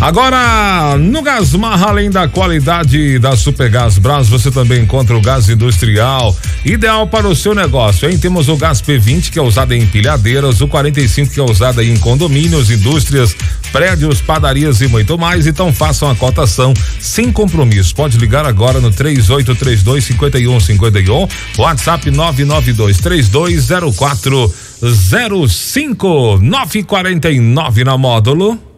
Agora, no Gasmar, além da qualidade da Supergás Brás, você também encontra o gás industrial, ideal para o seu negócio, hein? Temos o gás P20, que é usado em empilhadeiras, o 45, que é usado em condomínios, indústrias, prédios, padarias e muito mais. Então façam a cotação sem compromisso. Pode ligar agora no 3832 5151, WhatsApp 992 320405 949 na módulo.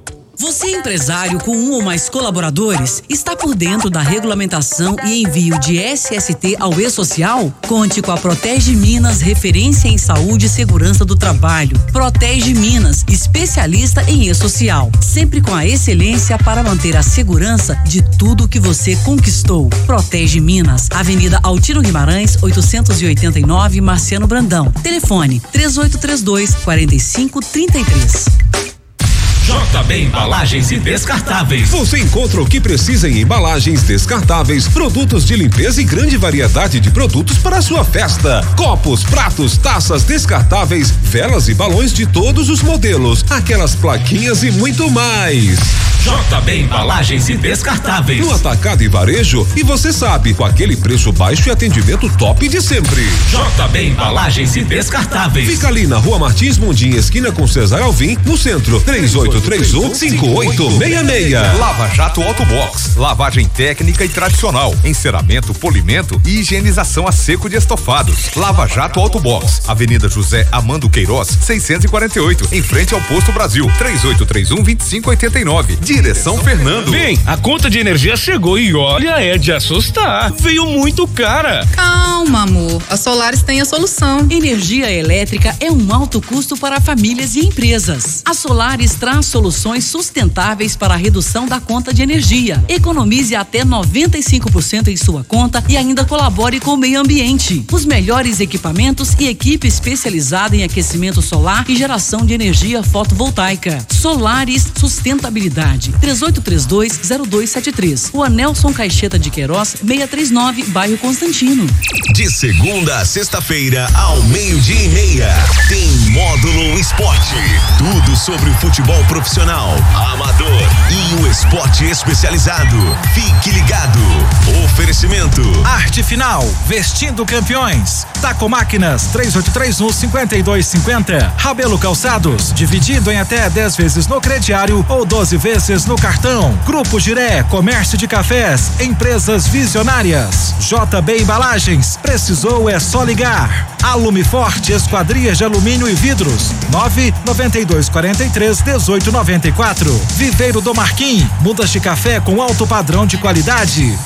Você é empresário com um ou mais colaboradores? Está por dentro da regulamentação e envio de SST ao E-Social? Conte com a Protege Minas, referência em saúde e segurança do trabalho. Protege Minas, especialista em E-Social. Sempre com a excelência para manter a segurança de tudo que você conquistou. Protege Minas, Avenida Altino Guimarães, 889, Marciano Brandão. Telefone 3832 4533. JB Embalagens e Descartáveis. Você encontra o que precisa em embalagens descartáveis, produtos de limpeza e grande variedade de produtos para a sua festa. Copos, pratos, taças descartáveis, velas e balões de todos os modelos, aquelas plaquinhas e muito mais. JB Embalagens e Descartáveis. No atacado e varejo, e você sabe, com aquele preço baixo e atendimento top de sempre. JB Embalagens e Descartáveis. Fica ali na Rua Martins Mundim, esquina com Cesar Alvim, no centro. 3831 5866. Lava Jato Autobox. Lavagem técnica e tradicional. Enceramento, polimento e higienização a seco de estofados. Lava Jato Autobox. Avenida José Amando Queiroz, 648, em frente ao Posto Brasil. 3831 2589 Direção Fernando. Bem, a conta de energia chegou e olha, é de assustar. Veio muito cara. Calma, amor. A Solares tem a solução. Energia elétrica é um alto custo para famílias e empresas. A Solares traz soluções sustentáveis para a redução da conta de energia. Economize até 95% em sua conta e ainda colabore com o meio ambiente. Os melhores equipamentos e equipe especializada em aquecimento solar e geração de energia fotovoltaica. Solares Sustentabilidade. 3832-0273. O Anelson Caixeta de Queiroz, 639, bairro Constantino. De segunda a sexta-feira, ao meio-dia e meia, tem Módulo Esporte. Tudo sobre o futebol profissional, amador e o esporte especializado. Fique ligado. Oferecimento. Arte Final, vestindo campeões. Taco Máquinas, 3831 5250. Rabelo Calçados, dividido em até 10 vezes no crediário ou 12 vezes no cartão. Grupo Giré, comércio de cafés, empresas visionárias. JB Embalagens, precisou é só ligar. Alume Forte, esquadrias de alumínio e vidros. 99243 1894. Viveiro do Marquim, mudas de café com alto padrão de qualidade.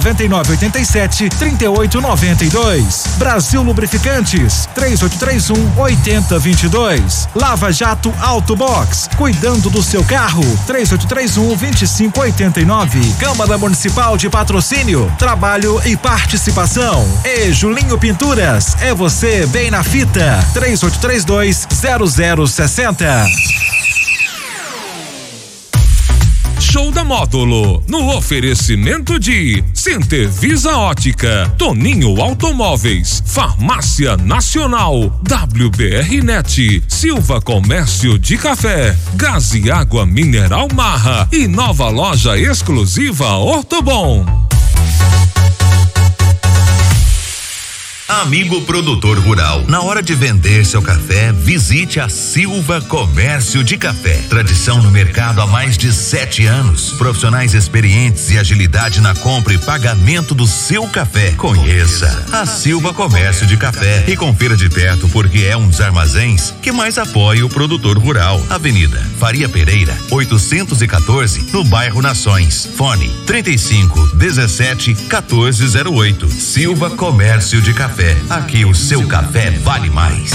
99987 3892. Brasil Lubrificantes, 3831 8022. Lava Jato Auto Box, cuidando do seu carro. 3831 2589. Câmara Municipal de Patrocínio, Trabalho e Participação. E Julinho Pinturas, é você bem na fita. 3832 0060. Show da Módulo, no oferecimento de Center Visa Ótica, Toninho Automóveis, Farmácia Nacional, WBR Net, Silva Comércio de Café, Gás e Água Mineral Marra e nova loja exclusiva Ortobon. Amigo produtor rural, na hora de vender seu café, visite a Silva Comércio de Café. Tradição no mercado há mais de sete anos. Profissionais experientes e agilidade na compra e pagamento do seu café. Conheça a Silva Comércio de Café e confira de perto porque é um dos armazéns que mais apoia o produtor rural. Avenida Faria Pereira, 814, no bairro Nações. Fone 35 17 1408. Silva Comércio de Café. Aqui o seu café vale mais.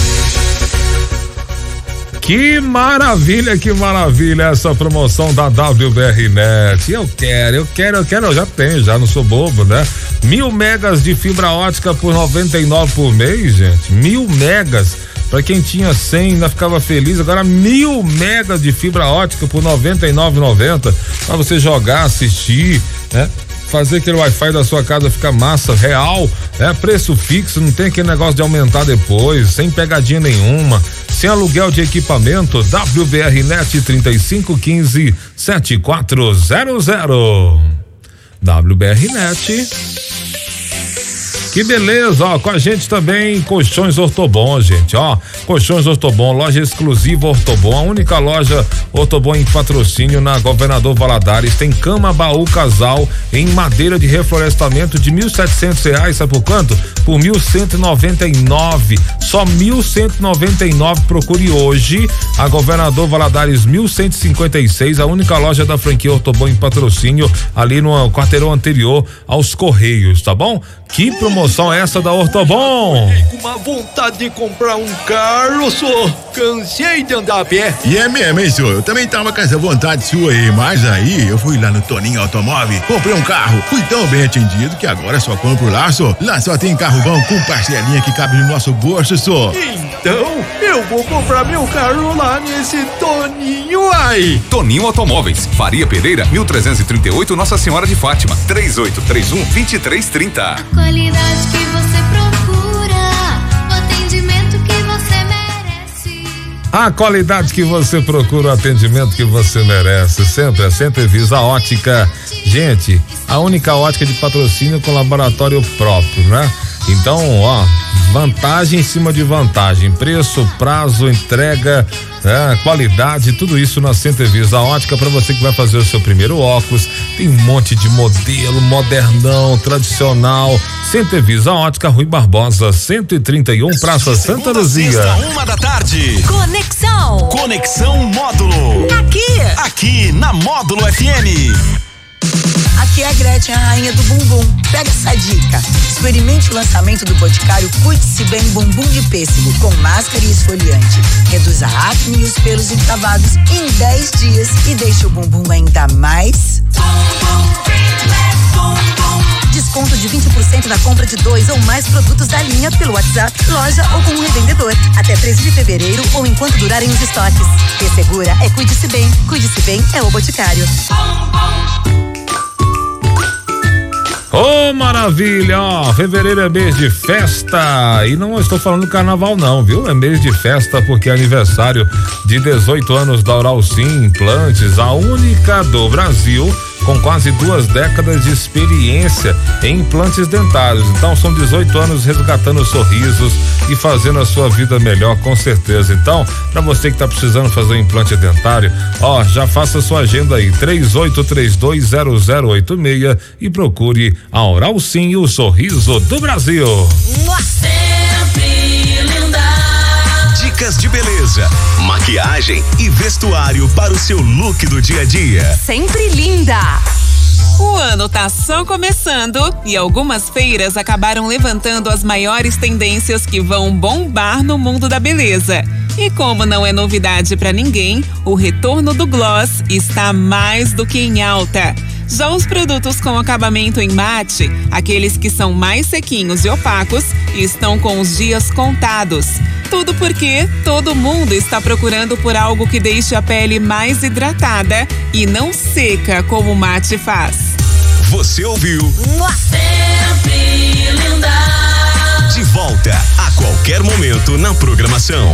Que maravilha, que maravilha essa promoção da WBR Net. Eu quero, eu quero, eu quero, eu já tenho, já não sou bobo, né? Mil megas de fibra ótica por 99 por mês, gente. Mil megas. Para quem tinha 100 ainda ficava feliz. Agora mil megas de fibra ótica por 99,90 para você jogar, assistir, né? Fazer aquele Wi-Fi da sua casa ficar massa, real, é preço fixo, não tem aquele negócio de aumentar depois, sem pegadinha nenhuma, sem aluguel de equipamento, WBR Net 3515 7400. WBR Net que beleza, ó, com a gente também Colchões Ortobon, gente, ó, Colchões Ortobon, loja exclusiva Ortobon, a única loja Ortobon em patrocínio na Governador Valadares, tem cama, baú, casal em madeira de reflorestamento de mil setecentos reais, sabe por quanto? por 1.199. Só 1.199. Procure hoje a Governador Valadares 1156, a única loja da franquia Ortobon em patrocínio, ali no quarteirão anterior aos Correios, tá bom? Que promoção é essa da Ortobon? Com uma vontade de comprar um carro, só cansei de andar a pé. E é mesmo, hein, senhor? Eu também tava com essa vontade sua aí, mas aí eu fui lá no Toninho Automóvel, comprei um carro, fui tão bem atendido que agora só compro lá, só. Lá só tem carro bom com parcelinha que cabe no nosso bolso, só. Então, eu vou comprar meu carro lá nesse Toninho aí. Toninho Automóveis, Faria Pereira, 1338, Nossa Senhora de Fátima, 3831 2330 qualidade que você procura, o atendimento que você merece. A qualidade que você procura, o atendimento que você merece. Sempre, é sempre Visa Ótica. Gente, a única ótica de patrocínio com laboratório próprio, né? Então, ó, vantagem em cima de vantagem, preço, prazo, entrega, é, qualidade, tudo isso na Centervisa Ótica para você que vai fazer o seu primeiro óculos. Tem um monte de modelo, modernão, tradicional. Centervisa Ótica, Rui Barbosa, 131, Praça Santa Luzia. Sexta, uma da tarde. Conexão. Conexão Módulo. Aqui. Aqui na Módulo FM. Aqui é a Gretchen, a rainha do bumbum. Pega essa dica. Experimente o lançamento do Boticário Cuide-se Bem Bumbum de Pêssego com máscara e esfoliante. Reduz a acne e os pelos encravados em 10 dias e deixa o bumbum ainda mais. Desconto de 20% na compra de dois ou mais produtos da linha pelo WhatsApp, loja ou com um revendedor. Até 13 de fevereiro ou enquanto durarem os estoques. Ressegura é Cuide-se Bem. Cuide-se Bem é o Boticário. Ô oh, maravilha, ó, fevereiro é mês de festa e não estou falando carnaval não, viu? É mês de festa porque é aniversário de 18 anos da Oral Sim Implantes, a única do Brasil com quase duas décadas de experiência em implantes dentários. Então são 18 anos resgatando sorrisos e fazendo a sua vida melhor, com certeza. Então, para você que está precisando fazer um implante dentário, ó, já faça sua agenda aí, 38320086 e procure a Oral Sim, o sorriso do Brasil. Dicas de beleza, maquiagem e vestuário para o seu look do dia a dia. Sempre linda. O ano tá só começando e algumas feiras acabaram levantando as maiores tendências que vão bombar no mundo da beleza. E como não é novidade para ninguém, o retorno do gloss está mais do que em alta. Já os produtos com acabamento em mate, aqueles que são mais sequinhos e opacos, estão com os dias contados. Tudo porque todo mundo está procurando por algo que deixe a pele mais hidratada e não seca como o mate faz. Você ouviu? Sempre linda. De volta a qualquer momento na programação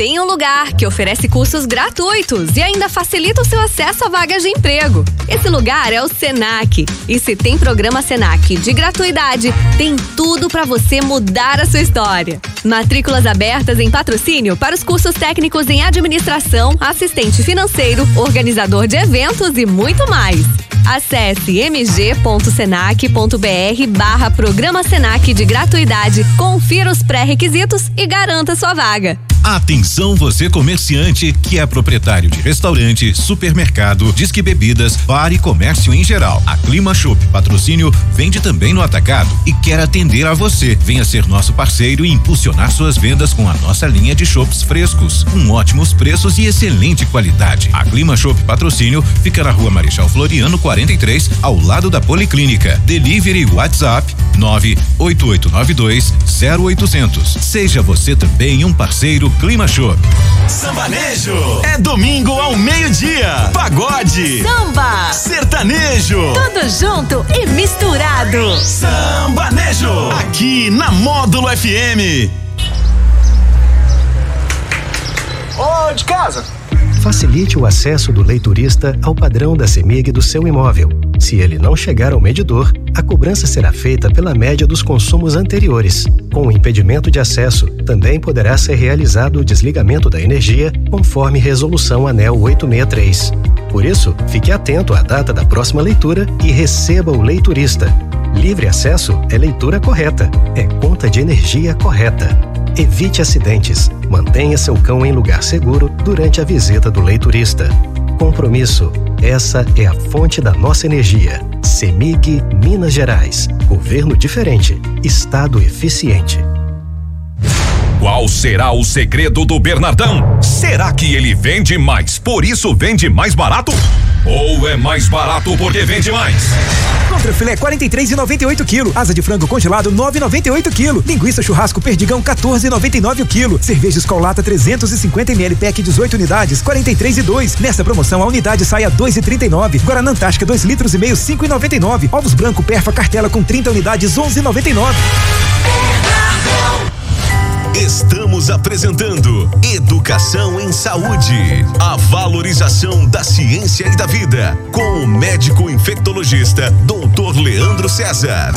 tem um lugar que oferece cursos gratuitos e ainda facilita o seu acesso a vagas de emprego. Esse lugar é o Senac. E se tem programa Senac de gratuidade, tem tudo para você mudar a sua história. Matrículas abertas em patrocínio para os cursos técnicos em administração, assistente financeiro, organizador de eventos e muito mais. Acesse mg.senac.br barra programa Senac de gratuidade, confira os pré-requisitos e garanta sua vaga. Atenção você comerciante que é proprietário de restaurante, supermercado, disque bebidas, bar e comércio em geral. A Clima Shop Patrocínio vende também no atacado e quer atender a você. Venha ser nosso parceiro e impulsionar suas vendas com a nossa linha de chopps frescos, com ótimos preços e excelente qualidade. A Clima Shop Patrocínio fica na Rua Marechal Floriano 43, ao lado da Policlínica. Delivery WhatsApp 98892 0800. Seja você também um parceiro Clima Show. Sambanejo é domingo ao meio-dia. Pagode. Samba. Sertanejo. Tudo junto e misturado. Sambanejo. Aqui na Módulo FM. Ô, de casa. Facilite o acesso do leiturista ao padrão da CEMIG do seu imóvel. Se ele não chegar ao medidor, a cobrança será feita pela média dos consumos anteriores. Com o impedimento de acesso, também poderá ser realizado o desligamento da energia, conforme resolução ANEL 863. Por isso, fique atento à data da próxima leitura e receba o leiturista. Livre acesso é leitura correta, é conta de energia correta. Evite acidentes. Mantenha seu cão em lugar seguro durante a visita do leiturista. Compromisso. Essa é a fonte da nossa energia. CEMIG Minas Gerais. Governo diferente. Estado eficiente. Qual será o segredo do Bernardão? Será que ele vende mais, por isso vende mais barato? Ou é mais barato porque vende mais? Contra filé 43,98 kg, asa de frango congelado 9,98 kg, linguiça churrasco perdigão 14,99 kg, cerveja Escolata 350 ml pack 18 unidades 43,2. Nessa promoção a unidade sai a 2,39. Guaraná Antártica 2 litros e meio 5,99. Ovos branco perfa cartela com 30 unidades 11,99. Estamos apresentando Educação em Saúde. A valorização da ciência e da vida. Com o médico infectologista, Dr. Leandro César.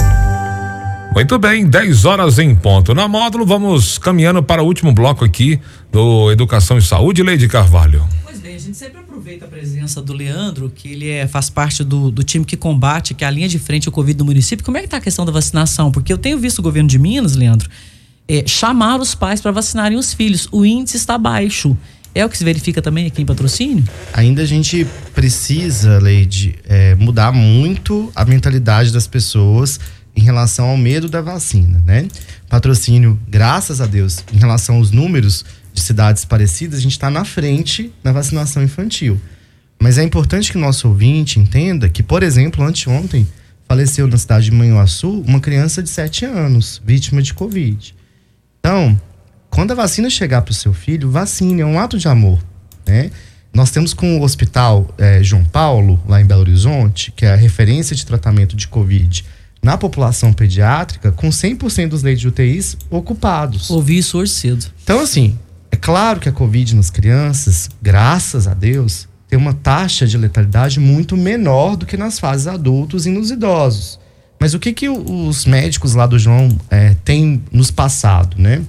Muito bem, 10 horas em ponto. Na módulo, vamos caminhando para o último bloco aqui do Educação em Saúde, Leide Carvalho. Pois bem, a gente sempre aproveita a presença do Leandro, que ele é, faz parte do, do time que combate, que é a linha de frente ao Covid do município. Como é que está a questão da vacinação? Porque eu tenho visto o governo de Minas, Leandro, é, chamar os pais para vacinarem os filhos. O índice está baixo. É o que se verifica também aqui em patrocínio? Ainda a gente precisa, Leide, é, mudar muito a mentalidade das pessoas em relação ao medo da vacina, né? Patrocínio, graças a Deus, em relação aos números de cidades parecidas, a gente está na frente na vacinação infantil. Mas é importante que o nosso ouvinte entenda que, por exemplo, anteontem faleceu na cidade de Manhuaçu uma criança de 7 anos, vítima de Covid. Então, quando a vacina chegar para o seu filho, vacine, é um ato de amor, né? Nós temos com o Hospital eh, João Paulo, lá em Belo Horizonte, que é a referência de tratamento de Covid na população pediátrica, com 100% dos leitos de UTIs ocupados. Ouvi isso hoje cedo. Então, assim, é claro que a Covid nas crianças, graças a Deus, tem uma taxa de letalidade muito menor do que nas fases adultos e nos idosos. Mas o que, que os médicos lá do João é, têm nos passado, né?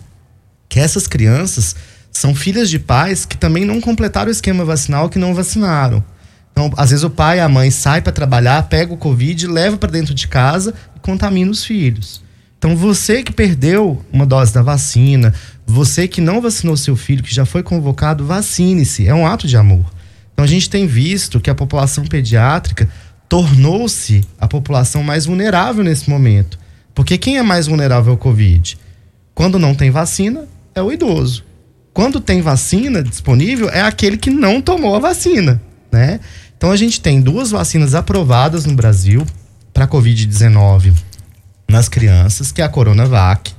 Que essas crianças são filhas de pais que também não completaram o esquema vacinal, que não vacinaram. Então, às vezes o pai e a mãe saem para trabalhar, pega o Covid, leva para dentro de casa e contamina os filhos. Então, você que perdeu uma dose da vacina, você que não vacinou seu filho, que já foi convocado, vacine-se. É um ato de amor. Então, a gente tem visto que a população pediátrica tornou-se a população mais vulnerável nesse momento. Porque quem é mais vulnerável ao Covid? Quando não tem vacina, é o idoso. Quando tem vacina disponível, é aquele que não tomou a vacina, né? Então a gente tem duas vacinas aprovadas no Brasil para Covid-19 nas crianças, que é a Coronavac,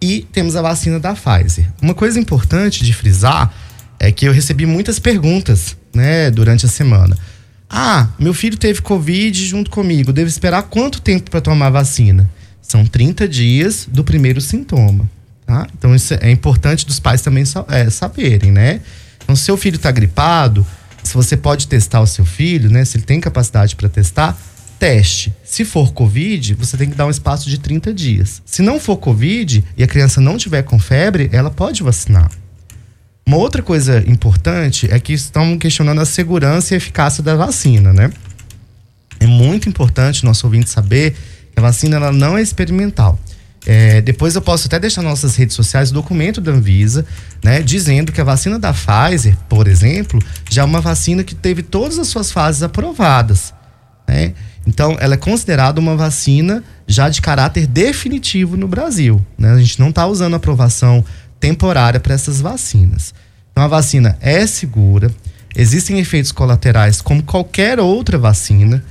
e temos a vacina da Pfizer. Uma coisa importante de frisar é que eu recebi muitas perguntas, né, durante a semana. Ah, meu filho teve Covid junto comigo. Devo esperar quanto tempo para tomar a vacina? São 30 dias do primeiro sintoma. Tá? Então, isso é importante dos pais também é, saberem, né? Então, se seu filho está gripado, se você pode testar o seu filho, né? Se ele tem capacidade para testar, teste. Se for Covid, você tem que dar um espaço de 30 dias. Se não for Covid e a criança não tiver com febre, ela pode vacinar. Uma outra coisa importante é que estão questionando a segurança e eficácia da vacina, né? É muito importante nosso ouvinte saber que a vacina ela não é experimental. É, depois eu posso até deixar nas nossas redes sociais o documento da Anvisa, né, dizendo que a vacina da Pfizer, por exemplo, já é uma vacina que teve todas as suas fases aprovadas. Né? Então, ela é considerada uma vacina já de caráter definitivo no Brasil. Né? A gente não está usando aprovação temporária para essas vacinas. Então a vacina é segura, existem efeitos colaterais como qualquer outra vacina.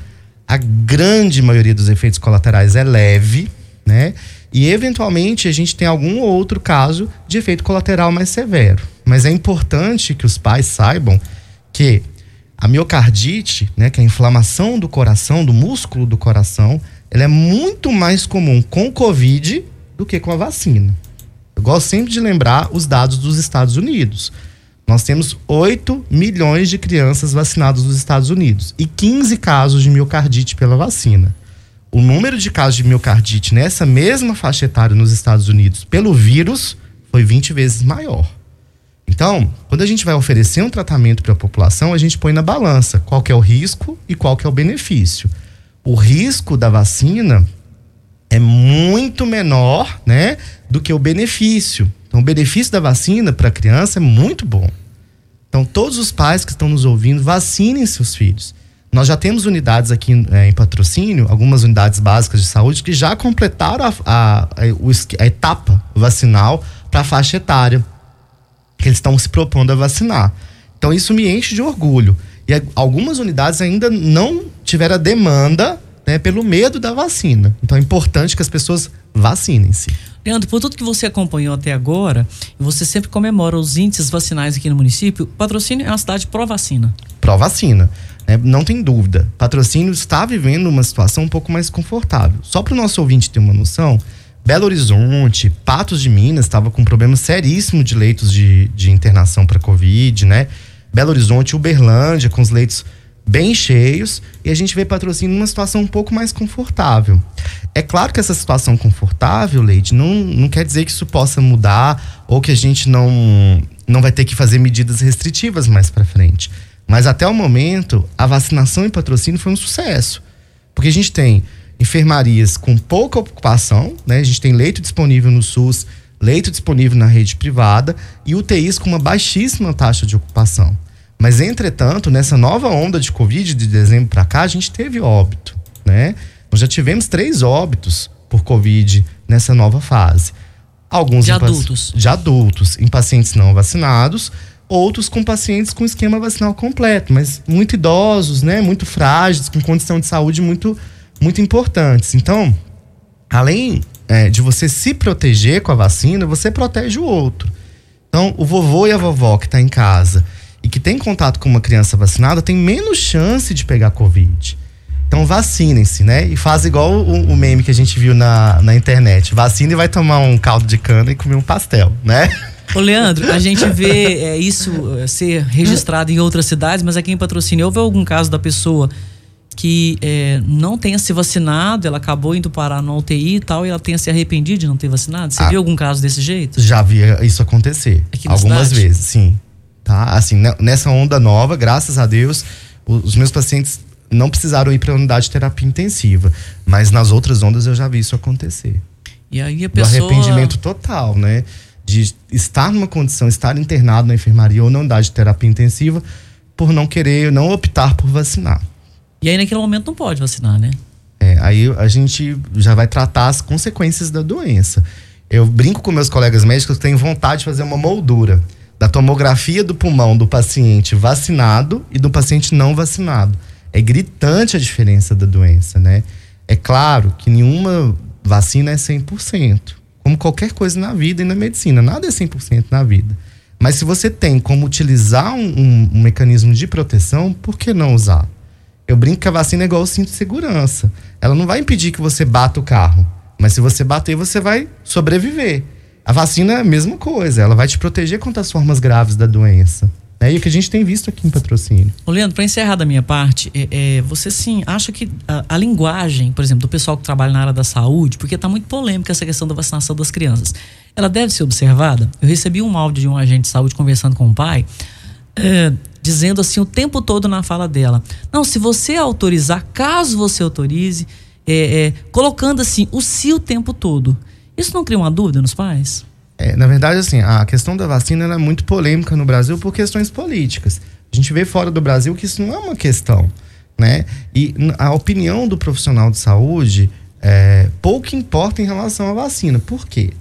A grande maioria dos efeitos colaterais é leve, né? E eventualmente a gente tem algum outro caso de efeito colateral mais severo. Mas é importante que os pais saibam que a miocardite, né, que é a inflamação do coração, do músculo do coração, ela é muito mais comum com Covid do que com a vacina. Eu gosto sempre de lembrar os dados dos Estados Unidos. Nós temos 8 milhões de crianças vacinadas nos Estados Unidos e 15 casos de miocardite pela vacina. O número de casos de miocardite nessa mesma faixa etária nos Estados Unidos pelo vírus foi 20 vezes maior. Então, quando a gente vai oferecer um tratamento para a população, a gente põe na balança qual é o risco e qual é o benefício. O risco da vacina é muito menor, né, do que o benefício. Então, o benefício da vacina para a criança é muito bom. Então, todos os pais que estão nos ouvindo, vacinem seus filhos. Nós já temos unidades aqui é, em patrocínio, algumas unidades básicas de saúde, que já completaram a, a, a, a etapa vacinal para a faixa etária que eles estão se propondo a vacinar. Então, isso me enche de orgulho. E algumas unidades ainda não tiveram a demanda né, pelo medo da vacina. Então, é importante que as pessoas vacinem-se. Leandro, por tudo que você acompanhou até agora, você sempre comemora os índices vacinais aqui no município, Patrocínio é uma cidade pró-vacina. Pró-vacina. Né? Não tem dúvida. Patrocínio está vivendo uma situação um pouco mais confortável. Só para o nosso ouvinte ter uma noção, Belo Horizonte, Patos de Minas estava com um problema seríssimo de leitos de, de internação para Covid, né? Belo Horizonte, Uberlândia, com os leitos bem cheios e a gente vê patrocínio numa situação um pouco mais confortável. É claro que essa situação confortável, Leide, não, não quer dizer que isso possa mudar ou que a gente não, não vai ter que fazer medidas restritivas mais para frente. Mas até o momento, a vacinação em patrocínio foi um sucesso. Porque a gente tem enfermarias com pouca ocupação, né? A gente tem leito disponível no SUS, leito disponível na rede privada e UTIs com uma baixíssima taxa de ocupação. Mas, entretanto, nessa nova onda de Covid de dezembro para cá, a gente teve óbito, né? Nós já tivemos três óbitos por Covid nessa nova fase. Alguns de adultos. De adultos, em pacientes não vacinados, outros com pacientes com esquema vacinal completo, mas muito idosos, né? Muito frágeis, com condição de saúde muito, muito importantes. Então, além é, de você se proteger com a vacina, você protege o outro. Então, o vovô e a vovó que está em casa e que tem contato com uma criança vacinada tem menos chance de pegar Covid. Então vacinem-se, né? E faz igual o, o, meme que a gente viu na, na internet. Vacina e vai tomar um caldo de cana e comer um pastel, né? Ô Leandro, a gente vê é, isso é, ser registrado em outras cidades, mas aqui em Patrocínio houve algum caso da pessoa que é, não tenha se vacinado, ela acabou indo parar no UTI e tal, e ela tenha se arrependido de não ter vacinado? Você ah, viu algum caso desse jeito? Já vi isso acontecer. Algumas cidade? vezes, sim tá? Assim, nessa onda nova, graças a Deus, os meus pacientes não precisaram ir para a unidade de terapia intensiva, mas nas outras ondas eu já vi isso acontecer. E aí a pessoa... Do arrependimento total, né? De estar numa condição, estar internado na enfermaria ou na unidade de terapia intensiva por não querer, não optar por vacinar. E aí naquele momento não pode vacinar, né? É, aí a gente já vai tratar as consequências da doença. Eu brinco com meus colegas médicos que têm vontade de fazer uma moldura da tomografia do pulmão do paciente vacinado e do paciente não vacinado. É gritante a diferença da doença, né? É claro que nenhuma vacina é 100%, como qualquer coisa na vida e na medicina. Nada é 100% na vida. Mas se você tem como utilizar um, um, um, mecanismo de proteção, por que não usar? Eu brinco que a vacina é igual ao cinto de segurança. Ela não vai impedir que você bata o carro, mas se você bater, você vai sobreviver. A vacina é a mesma coisa, ela vai te proteger contra as formas graves da doença. É o que a gente tem visto aqui em patrocínio. Ô Leandro, para encerrar da minha parte, é, é, você sim acha que a, a, linguagem, por exemplo, do pessoal que trabalha na área da saúde, porque está muito polêmica essa questão da vacinação das crianças, ela deve ser observada? Eu recebi um áudio de um agente de saúde conversando com o pai, é, dizendo assim o tempo todo na fala dela: não, se você autorizar, caso você autorize, é, é, colocando assim o se o tempo todo. Isso não cria uma dúvida nos pais? É, na verdade, assim, a questão da vacina é muito polêmica no Brasil por questões políticas. A gente vê fora do Brasil que isso não é uma questão, né? E a opinião do profissional de saúde é, pouco importa em relação à vacina. Por quê?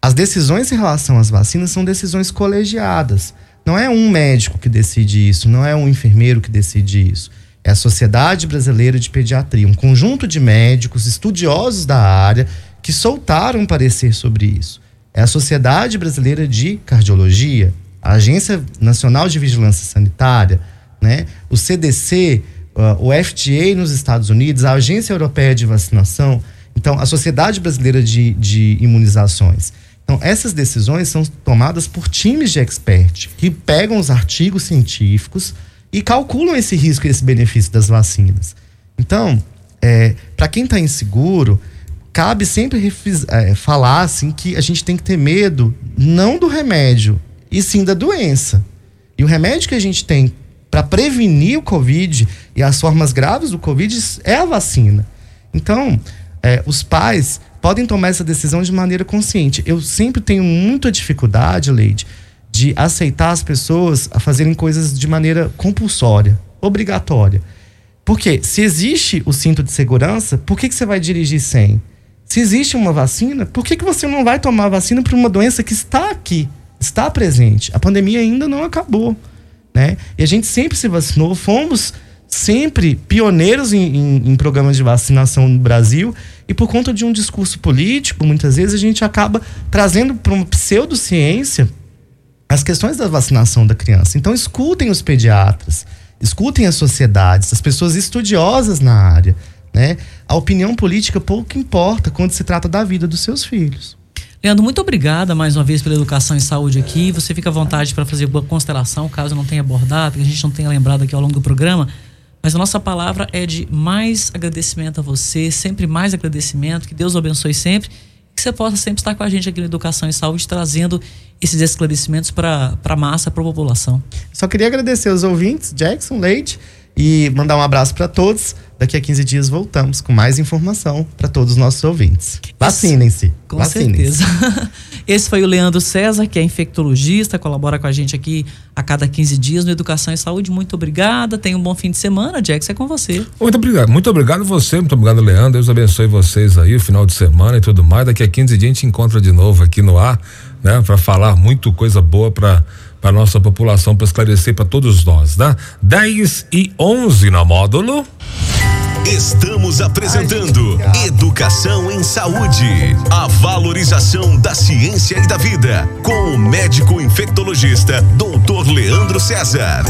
As decisões em relação às vacinas são decisões colegiadas. Não é um médico que decide isso, não é um enfermeiro que decide isso. É a Sociedade Brasileira de Pediatria, um conjunto de médicos estudiosos da área que soltaram parecer sobre isso. É a Sociedade Brasileira de Cardiologia, a Agência Nacional de Vigilância Sanitária, né? o CDC, uh, o FDA nos Estados Unidos, a Agência Europeia de Vacinação, então a Sociedade Brasileira de, de Imunizações. Então, essas decisões são tomadas por times de expert que pegam os artigos científicos e calculam esse risco e esse benefício das vacinas. Então, é, para quem está inseguro, cabe sempre é, falar assim que a gente tem que ter medo não do remédio, e sim da doença. E o remédio que a gente tem para prevenir o Covid e as formas graves do Covid é a vacina. Então, é, os pais podem tomar essa decisão de maneira consciente. Eu sempre tenho muita dificuldade, Leide, de aceitar as pessoas a fazerem coisas de maneira compulsória, obrigatória. Porque se existe o cinto de segurança, por que, que você vai dirigir sem? Se existe uma vacina, por que, que você não vai tomar vacina para uma doença que está aqui, está presente? A pandemia ainda não acabou. Né? E a gente sempre se vacinou, fomos sempre pioneiros em, em, em, programas de vacinação no Brasil e por conta de um discurso político, muitas vezes a gente acaba trazendo para uma pseudociência as questões da vacinação da criança. Então escutem os pediatras, escutem as sociedades, as pessoas estudiosas na área, né? A opinião política pouco importa quando se trata da vida dos seus filhos. Leandro, muito obrigada mais uma vez pela educação e saúde aqui. Você fica à vontade para fazer uma constelação, caso não tenha abordado, que a gente não tenha lembrado aqui ao longo do programa. Mas a nossa palavra é de mais agradecimento a você, sempre mais agradecimento, que Deus o abençoe sempre, que você possa sempre estar com a gente aqui na Educação e Saúde, trazendo esses esclarecimentos para a massa, para a população. Só queria agradecer os ouvintes, Jackson, Leite, e mandar um abraço para todos. Daqui a 15 dias voltamos com mais informação para todos os nossos ouvintes. Vacinem-se. Com Vacinem certeza. Esse foi o Leandro César, que é infectologista, colabora com a gente aqui a cada 15 dias no Educação e Saúde. Muito obrigada. Tenha um bom fim de semana. Jax, é com você. Muito obrigado. Muito obrigado você, muito obrigado, Leandro. Deus abençoe vocês aí, o final de semana e tudo mais. Daqui a 15 dias a gente encontra de novo aqui no ar, né? Para falar muito coisa boa para para nossa população, para esclarecer para todos nós, né? 10 e 11 na módulo. Estamos apresentando Educação em Saúde, a valorização da ciência e da vida, com o médico infectologista Dr. Leandro César.